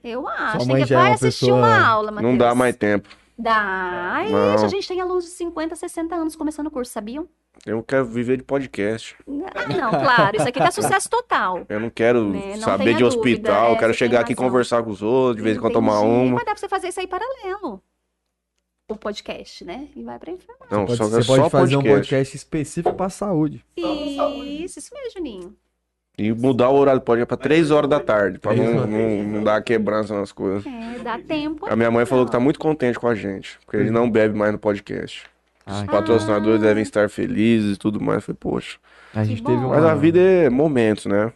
Eu acho. Sua Tem mãe que já é vai uma assistir pessoa- uma aula, Não Matheus. dá mais tempo. Dá. Não. Ixi, a gente tem alunos de 50, 60 anos começando o curso, sabiam? Eu quero viver de podcast. Ah, não, claro. Isso aqui tá sucesso total. Eu não quero Né, não saber de hospital. dúvida, quero é, você chegar tem aqui e conversar com os outros, de vez em quando tomar uma. Mas dá pra você fazer isso aí paralelo. O podcast, né? E vai pra enfermagem. Não, Pode- só, você só pode fazer um podcast. podcast específico pra saúde. Isso, isso mesmo, Juninho. E mudar o horário, pode ir pra 3 horas da tarde, pra Três não, não, não dar quebrança nas coisas. É, dá tempo. A minha mãe falou que tá muito contente com a gente, porque ele não bebe mais no podcast. Os Ah, patrocinadores devem estar felizes e tudo mais. Eu falei, poxa. a gente teve uma... Mas a vida é momentos, né?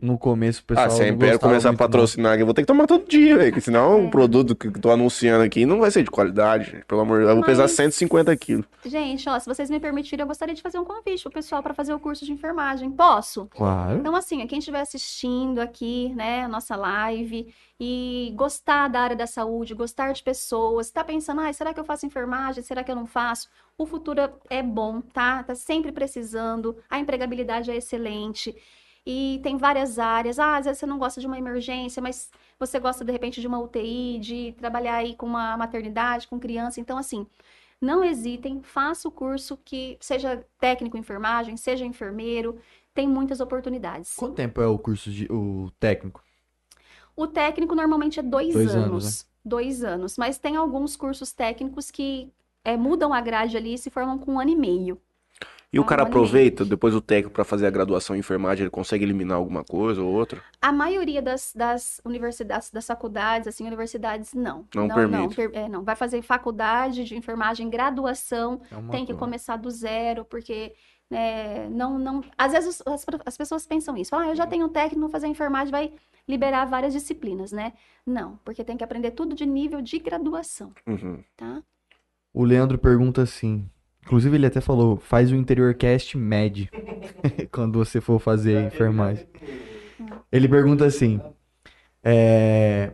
No começo o pessoal Ah, se a Império começar a patrocinar aqui, eu vou ter que tomar todo dia, velho. Porque senão É. o produto que eu tô anunciando aqui não vai ser de qualidade. gente. Pelo amor de Deus, eu vou pesar Mas- 150 quilos. Gente, ó, se vocês me permitirem, eu gostaria de fazer um convite pro pessoal para fazer o curso de enfermagem. Posso? Claro. Então, assim, quem estiver assistindo aqui, né, a nossa live e gostar da área da saúde, gostar de pessoas, tá pensando, ai, será que eu faço enfermagem? Será que eu não faço? O futuro é bom, tá? Tá sempre precisando, a empregabilidade é excelente. E tem várias áreas. Ah, às vezes você não gosta de uma emergência, mas você gosta de repente de uma UTI, de trabalhar aí com uma maternidade, com criança. Então, assim, não hesitem, faça o curso que seja técnico em enfermagem, seja enfermeiro, tem muitas oportunidades. Quanto tempo é o curso de o técnico? O técnico normalmente é dois, Dois anos. anos, Dois anos. Mas tem alguns cursos técnicos que é, mudam a grade ali e se formam com um ano e meio. E o cara aproveita, depois o técnico, pra fazer a graduação em enfermagem, ele consegue eliminar alguma coisa ou outra? A maioria das, das universidades, das faculdades, assim, universidades, não. Não Não, permite. per- é, não. Vai fazer faculdade de enfermagem, graduação, É tem que coisa. começar do zero, porque né, não, não. Às vezes as, as pessoas pensam isso. Falam, ah, eu já tenho um técnico, vou fazer enfermagem, vai liberar várias disciplinas, né? Não, porque tem que aprender tudo de nível de graduação, Uhum. tá? O Leandro pergunta assim. Inclusive, ele até falou: faz o interior cast med quando você for fazer a enfermagem. Ele pergunta assim: é,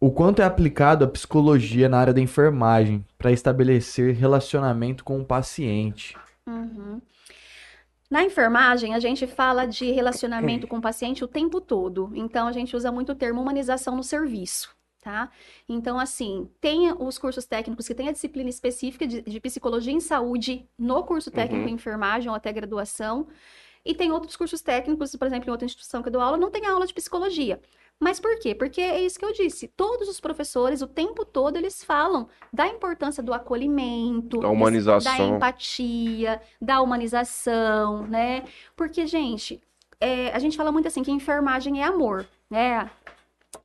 o quanto é aplicado a psicologia na área da enfermagem para estabelecer relacionamento com o paciente? Uhum. Na enfermagem, a gente fala de relacionamento com o paciente o tempo todo. Então, a gente usa muito o termo humanização no serviço, tá? Então, assim, tem os cursos técnicos que têm a disciplina específica de, de psicologia em saúde no curso técnico Uhum. em enfermagem ou até graduação. E tem outros cursos técnicos, por exemplo, em outra instituição que eu dou aula, não tem aula de psicologia. Mas por quê? Porque é isso que eu disse. Todos os professores, o tempo todo, eles falam da importância do acolhimento, Da humanização. da empatia, da humanização, né? Porque, gente, é, a gente fala muito assim que enfermagem é amor, né?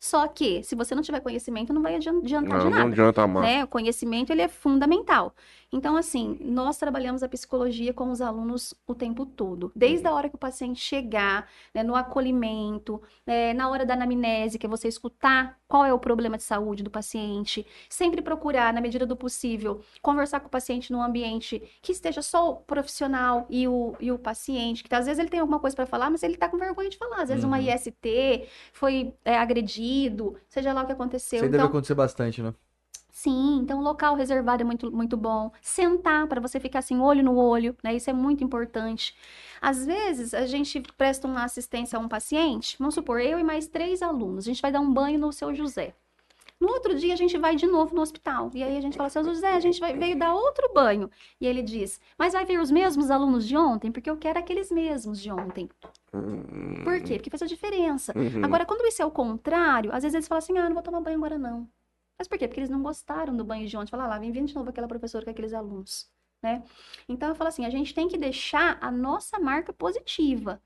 Só que, se você não tiver conhecimento, não vai adian- adiantar de Não, nada não adianta mais. né? O conhecimento ele é fundamental. Então, assim, nós trabalhamos a psicologia com os alunos o tempo todo, desde a hora que o paciente chegar, né, no acolhimento, né, na hora da anamnese, que é você escutar qual é o problema de saúde do paciente, sempre procurar, na medida do possível, conversar com o paciente num ambiente que esteja só o profissional e o, e o paciente, que às vezes ele tem alguma coisa para falar, mas ele tá com vergonha de falar. Às vezes uma Uhum. IST foi é, agredido, seja lá o que aconteceu. Isso Então, deve acontecer bastante, né? Sim, então local reservado é muito, muito bom. Sentar para você ficar assim, olho no olho, né? Isso é muito importante. Às vezes, a gente presta uma assistência a um paciente, vamos supor, eu e mais três alunos, a gente vai dar um banho no seu José. No outro dia, a gente vai de novo no hospital. E aí a gente fala, seu José, a gente vai, veio dar outro banho. E ele diz, mas vai vir os mesmos alunos de ontem? Porque eu quero aqueles mesmos de ontem. Hum, Por quê? Porque faz a diferença. uhum. Agora, quando isso é o contrário, às vezes eles falam assim, ah, não vou tomar banho agora não. Mas por quê? Porque eles não gostaram do banho de ontem. Fala "Ah lá, vem vindo de novo aquela professora com aqueles alunos, né? Então, eu falo assim, a gente tem que deixar a nossa marca positiva.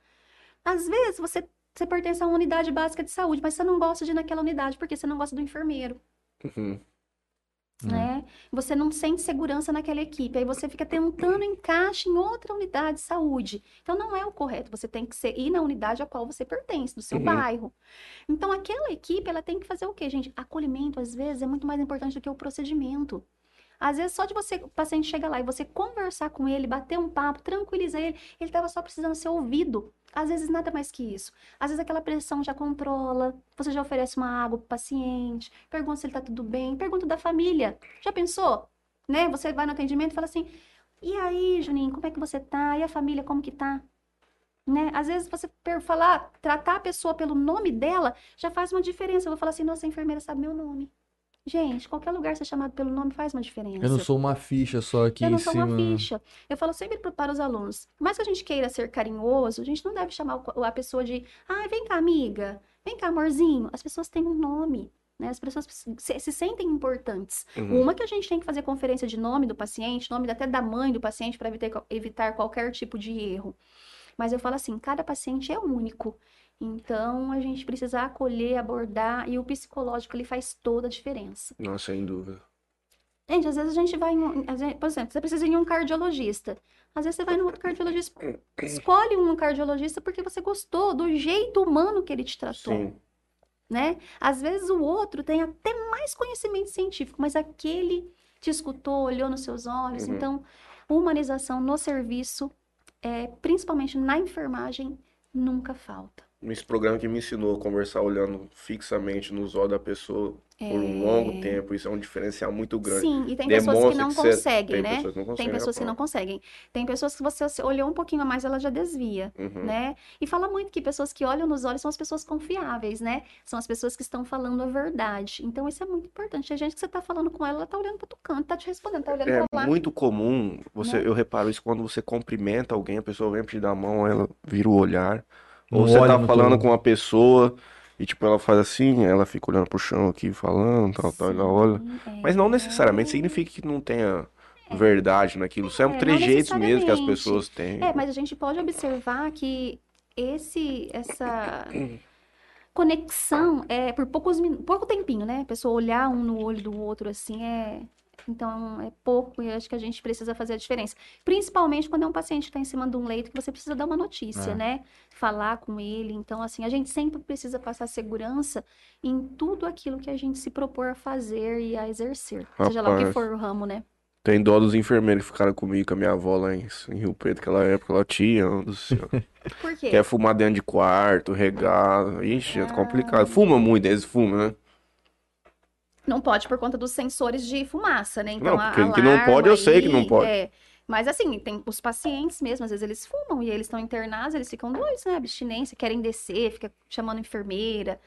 Às vezes, você, você pertence a uma unidade básica de saúde, mas você não gosta de ir naquela unidade porque você não gosta do enfermeiro, Uhum. Né? Você não sente segurança naquela equipe. Aí você fica tentando encaixe em outra unidade de saúde. Então não é o correto. Você tem que ser, ir na unidade a qual você pertence, do seu Uhum. bairro. Então aquela equipe, ela tem que fazer o quê, gente? Acolhimento, às vezes, é muito mais importante do que o procedimento. Às vezes, só de você, o paciente chega lá e você conversar com ele, bater um papo, tranquilizar ele, ele estava só precisando ser ouvido. Às vezes, nada mais que isso. Às vezes, aquela pressão já controla, você já oferece uma água pro paciente, pergunta se ele tá tudo bem, pergunta da família. Já pensou? Né? Você vai no atendimento e fala assim: e aí, Juninho, como é que você tá? E a família, como que tá? Né? Às vezes você falar, tratar a pessoa pelo nome dela já faz uma diferença. Eu vou falar assim, nossa, a enfermeira sabe meu nome. Gente, qualquer lugar ser chamado pelo nome faz uma diferença. Eu não sou uma ficha só aqui Eu não sou cima. uma ficha. Eu falo sempre para os alunos, por mais que a gente queira ser carinhoso, a gente não deve chamar a pessoa de, ai, vem cá, amiga, vem cá, amorzinho. As pessoas têm um nome, né? As pessoas se, se sentem importantes. Uhum. Uma que a gente tem que fazer conferência de nome do paciente, nome até da mãe do paciente, para evitar, evitar qualquer tipo de erro. Mas eu falo assim, cada paciente é único. Então, a gente precisa acolher, abordar, e o psicológico, ele faz toda a diferença. Nossa, sem dúvida. Gente, às vezes a gente vai em um, por exemplo, você precisa ir em um cardiologista. Às vezes você vai num outro cardiologista, escolhe um cardiologista porque você gostou do jeito humano que ele te tratou, Sim. né? Às vezes o outro tem até mais conhecimento científico, mas aquele te escutou, olhou nos seus olhos. Uhum. Então, humanização no serviço, é, principalmente na enfermagem, nunca falta. Esse programa que me ensinou a conversar olhando fixamente nos olhos da pessoa por um É. longo tempo, isso é um diferencial muito grande. Sim, e tem pessoas que Demonstra não que você- conseguem, tem né? pessoas que não Tem conseguem pessoas que não conseguem. Tem pessoas que você olhou um pouquinho a mais, ela já desvia, Uhum. né? E fala muito que pessoas que olham nos olhos são as pessoas confiáveis, né? São as pessoas que estão falando a verdade. Então, isso é muito importante. Tem gente que você tá falando com ela, ela tá olhando para tu canto, tá te respondendo, tá olhando É pra lá. muito comum, você, Né? eu reparo isso quando você cumprimenta alguém, a pessoa vem pedir a mão, ela vira o olhar. Não Ou você olha tá falando teu- com uma pessoa e tipo, ela faz assim, ela fica olhando pro chão aqui, falando, tal, tal, ela olha. Sim, Mas não é. necessariamente significa que não tenha verdade naquilo. Isso é É, um não trejeitos mesmo que as pessoas têm. É, mas a gente pode observar que esse, essa conexão é por poucos pouco tempinho, né? A pessoa olhar um no olho do outro assim é. Então é pouco e acho que a gente precisa fazer a diferença. Principalmente quando é um paciente que está em cima de um leito que você precisa dar uma notícia, É. né? Falar com ele. Então, assim, a gente sempre precisa passar segurança em tudo aquilo que a gente se propor a fazer e a exercer. Seja lá o que Rapaz. for o ramo, né? Tem dó dos enfermeiros que ficaram comigo, com a minha avó lá em, em Rio Preto, naquela época, ela tinha, do céu. Por quê? Quer fumar dentro de quarto, regar. Ixi, é Ah. complicado. Fuma muito, eles fumam, né? Não pode por conta dos sensores de fumaça, né? Então, Não, a porque que não pode, eu sei que não pode. é. Mas assim, tem os pacientes mesmo, às vezes eles fumam e eles estão internados, eles ficam doidos, né? Abstinência, querem descer, fica chamando enfermeira,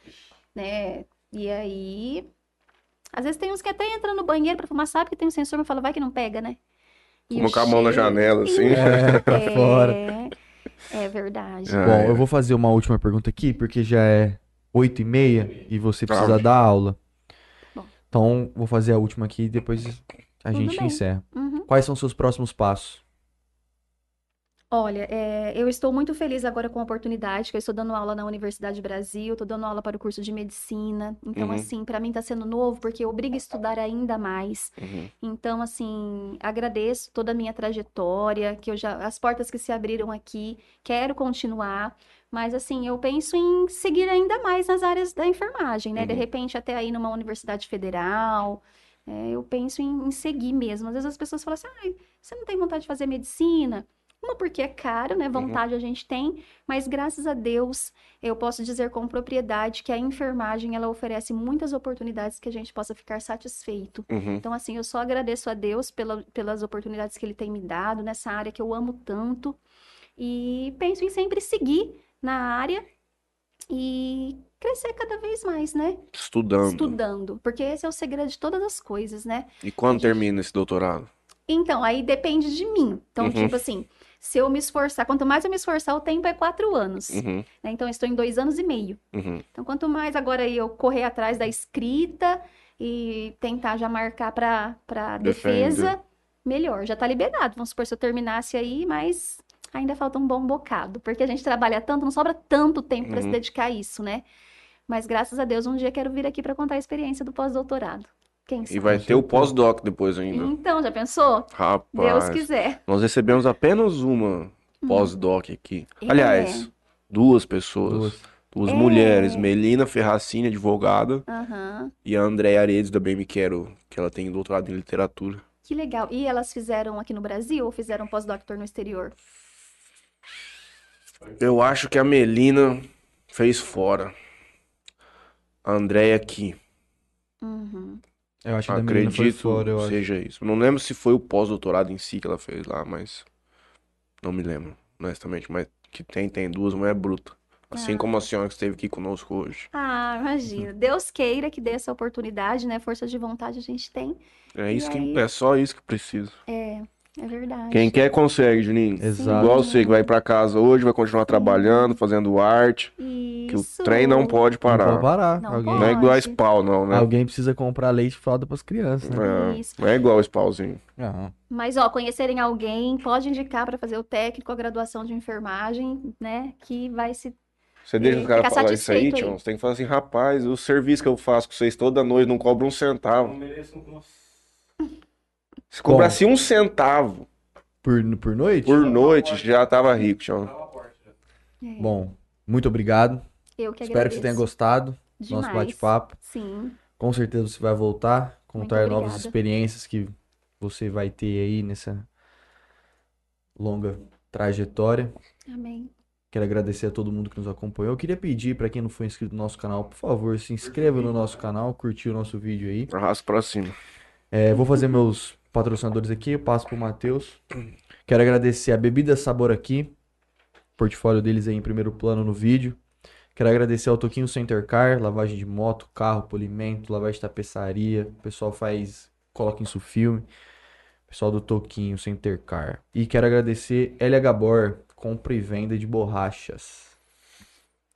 né? E aí, às vezes tem uns que até entram no banheiro pra fumar, sabe que tem um sensor, mas fala, vai que não pega, né? E Fuma com a mão na janela, assim. É, pra fora. É, é verdade. É. Bom, eu vou fazer uma última pergunta aqui, porque já é oito e meia e você precisa Ah. dar aula. Então, vou fazer a última aqui e depois a Tudo gente bem. encerra. Uhum. Quais são os seus próximos passos? Olha, é, eu estou muito feliz agora com a oportunidade, que eu estou dando aula na Universidade Brasil, estou dando aula para o curso de medicina. Então, Uhum. assim, para mim está sendo novo, porque obriga a estudar ainda mais. Uhum. Então, assim, agradeço toda a minha trajetória, que eu já, as portas que se abriram aqui, quero continuar, mas assim, eu penso em seguir ainda mais nas áreas da enfermagem, né? De Uhum. repente, até aí numa universidade federal, é, eu penso em, em seguir mesmo. Às vezes as pessoas falam assim, ai, você não tem vontade de fazer medicina? Uma, porque é caro, né? Vontade a gente tem, mas graças a Deus eu posso dizer com propriedade que a enfermagem ela oferece muitas oportunidades que a gente possa ficar satisfeito. Uhum. Então, assim, eu só agradeço a Deus pela- pelas oportunidades que Ele tem me dado nessa área que eu amo tanto. E penso em sempre seguir na área e crescer cada vez mais, né? Estudando. Estudando. Porque esse é o segredo de todas as coisas, né? E quando termina esse doutorado? Então, aí depende de mim. Então, Uhum. tipo assim, se eu me esforçar, quanto mais eu me esforçar, o tempo é quatro anos. Uhum. né? Então, eu estou em dois anos e meio. Uhum. Então, quanto mais agora eu correr atrás da escrita e tentar já marcar para defesa, melhor. Já tá liberado. Vamos supor se eu terminasse aí, mas ainda falta um bom bocado, porque a gente trabalha tanto, não sobra tanto tempo para se Uhum. dedicar a isso, né? Mas graças a Deus, um dia quero vir aqui para contar a experiência do pós-doutorado. Quem E sabe? vai ter o pós-doc depois ainda. Então, já pensou? Deus Rapaz, quiser. nós recebemos apenas uma pós-doc aqui. É. Aliás, duas pessoas. Duas. Duas É. mulheres. Melina Ferracini, advogada. Aham. E a Andréia Aredes, da Bem Me Quero, que ela tem doutorado em literatura. Que legal. E elas fizeram aqui no Brasil ou fizeram pós-doctor no exterior? Eu acho que a Melina fez fora. A Andréia aqui. Uhum. Eu acho que da menina foi Acredito fora, eu acho. seja isso. Não lembro se foi o pós-doutorado em si que ela fez lá, mas não me lembro, honestamente. Mas que tem, tem duas mulheres brutas. Assim Ah. como a senhora que esteve aqui conosco hoje. Ah, imagina. Deus queira que dê essa oportunidade, né? Força de vontade a gente tem. É isso E que aí? é só isso que precisa. É, é verdade. Quem quer consegue, Juninho. Exato. Igual você que vai pra casa hoje, vai continuar trabalhando, fazendo arte, que o Isso. trem não pode Não parar. pode parar. Não Alguém, Não é igual a spawn, não, né? alguém precisa comprar leite e fralda pras crianças, né? É, Isso. não é igual o spawzinho. Aham. Mas, ó, conhecerem alguém, pode indicar para fazer o técnico, a graduação de enfermagem, né? Que vai se. Você deixa É, os caras fica falar isso aí. Tião. Você tem que falar assim, rapaz, o serviço que eu faço com vocês toda noite não cobra um Não centavo. mereço um nossa, Se cobrasse um centavo Por, por noite? por noite, já tava rico, forte. já. É, Bom, muito obrigado. eu que Espero que você tenha agradeço. gostado do nosso Demais. bate-papo. Sim. Com certeza você vai voltar, contar novas obrigada. experiências que você vai ter aí nessa longa trajetória. Amém. Quero agradecer a todo mundo que nos acompanhou. Eu queria pedir para quem não foi inscrito no nosso canal, por favor, se inscreva no nosso canal, curtir o nosso vídeo aí. Arrasta pra cima. É, vou fazer meus patrocinadores aqui, eu passo pro Matheus. Quero agradecer a Bebida Sabor aqui, portfólio deles aí em primeiro plano no vídeo. Quero agradecer ao Toquinho Center Car, lavagem de moto, carro, polimento, lavagem de tapeçaria. O pessoal faz, coloca isso filme. Pessoal do Toquinho Center Car. E quero agradecer LH Gabor, compra e venda de borrachas.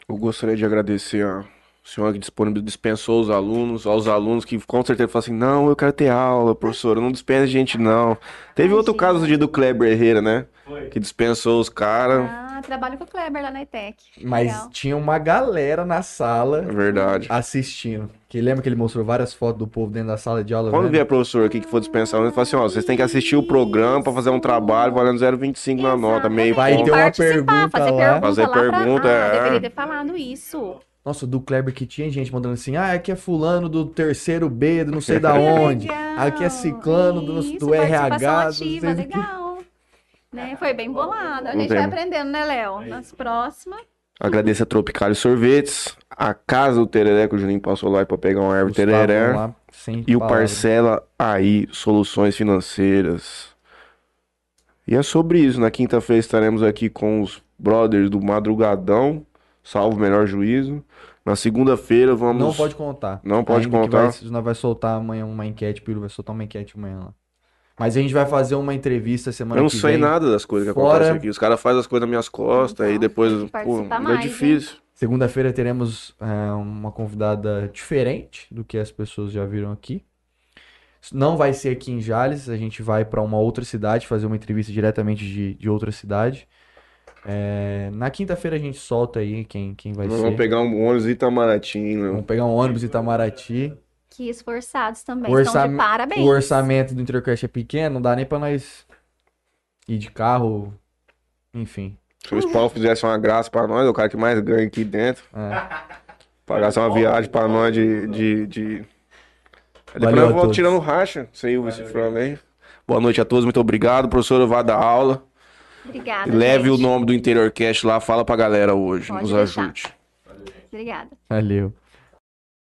Eu gostaria de agradecer a senhora que disponibilizou, dispensou os alunos, aos alunos que com certeza falam assim, não, eu quero ter aula, professora, não dispensa gente não. Teve outro Imagina. caso de do Kleber Herrera, né? Foi. Que dispensou os caras. Ah, trabalho com o Kleber lá na ETEC. Mas Legal. tinha uma galera na sala É verdade. assistindo. Que lembra que ele mostrou várias fotos do povo dentro da sala de aula? Quando vendo? vier professor aqui que for dispensar, ele fala assim, ó, vocês têm que assistir o programa pra fazer um trabalho valendo 0,25 na nota, meio Vai ponto. ter uma pergunta fazer lá. pergunta Fazer lá pra- pergunta, Ah, é. deveria ter falado isso. Nossa, do Kleber que tinha gente mandando assim, ah, aqui é fulano do terceiro B, do não sei da onde. Legal. Aqui é ciclano do, Isso, do RH. ativa, não sei do que. legal. Né? Foi bem bolado. A gente vai aprendendo, né, Léo? Nas próximas. Agradeço a Tropicário Sorvetes, a casa do Tereré, que o Juninho passou lá pra pegar uma erva Gustavo tereré. lá, sem E o. Parcela aí, soluções financeiras. E é sobre isso. Na quinta-feira estaremos aqui com os brothers do Madrugadão, salvo o melhor juízo. Na segunda-feira vamos. Não pode contar. Não pode Ainda que contar. vai- nós vai soltar amanhã uma enquete, Piro vai soltar uma enquete amanhã lá. Mas a gente vai fazer uma entrevista semana Eu não que sei vem. nada das coisas que Fora- acontecem aqui. Os caras fazem as coisas nas minhas costas, aí Então, depois, tem que pô, é mais, difícil. Segunda-feira teremos é, uma convidada diferente do que as pessoas já viram aqui. Não vai ser aqui em Jales, a gente vai para uma outra cidade fazer uma entrevista diretamente de, de outra cidade. É, na quinta-feira a gente solta aí quem, quem vai Nós ser. vamos pegar um ônibus Itamaraty, meu. Vamos pegar um ônibus Itamaraty. Que esforçados também. O, orçam- parabéns. o orçamento do Intercast é pequeno, não dá nem pra nós ir de carro. Enfim. Se o Paulo fizesse uma graça pra nós, é o cara que mais ganha aqui dentro. É. Pagasse uma viagem pra nós de. de, de... Depois vamos todos. tirando racha. Sem o. Boa noite a todos, muito obrigado. Professor, vá dar aula. Obrigada. Leve o gente. nome do Interior Cast lá, fala pra galera hoje. Pode nos deixar. ajude. Obrigada. Valeu.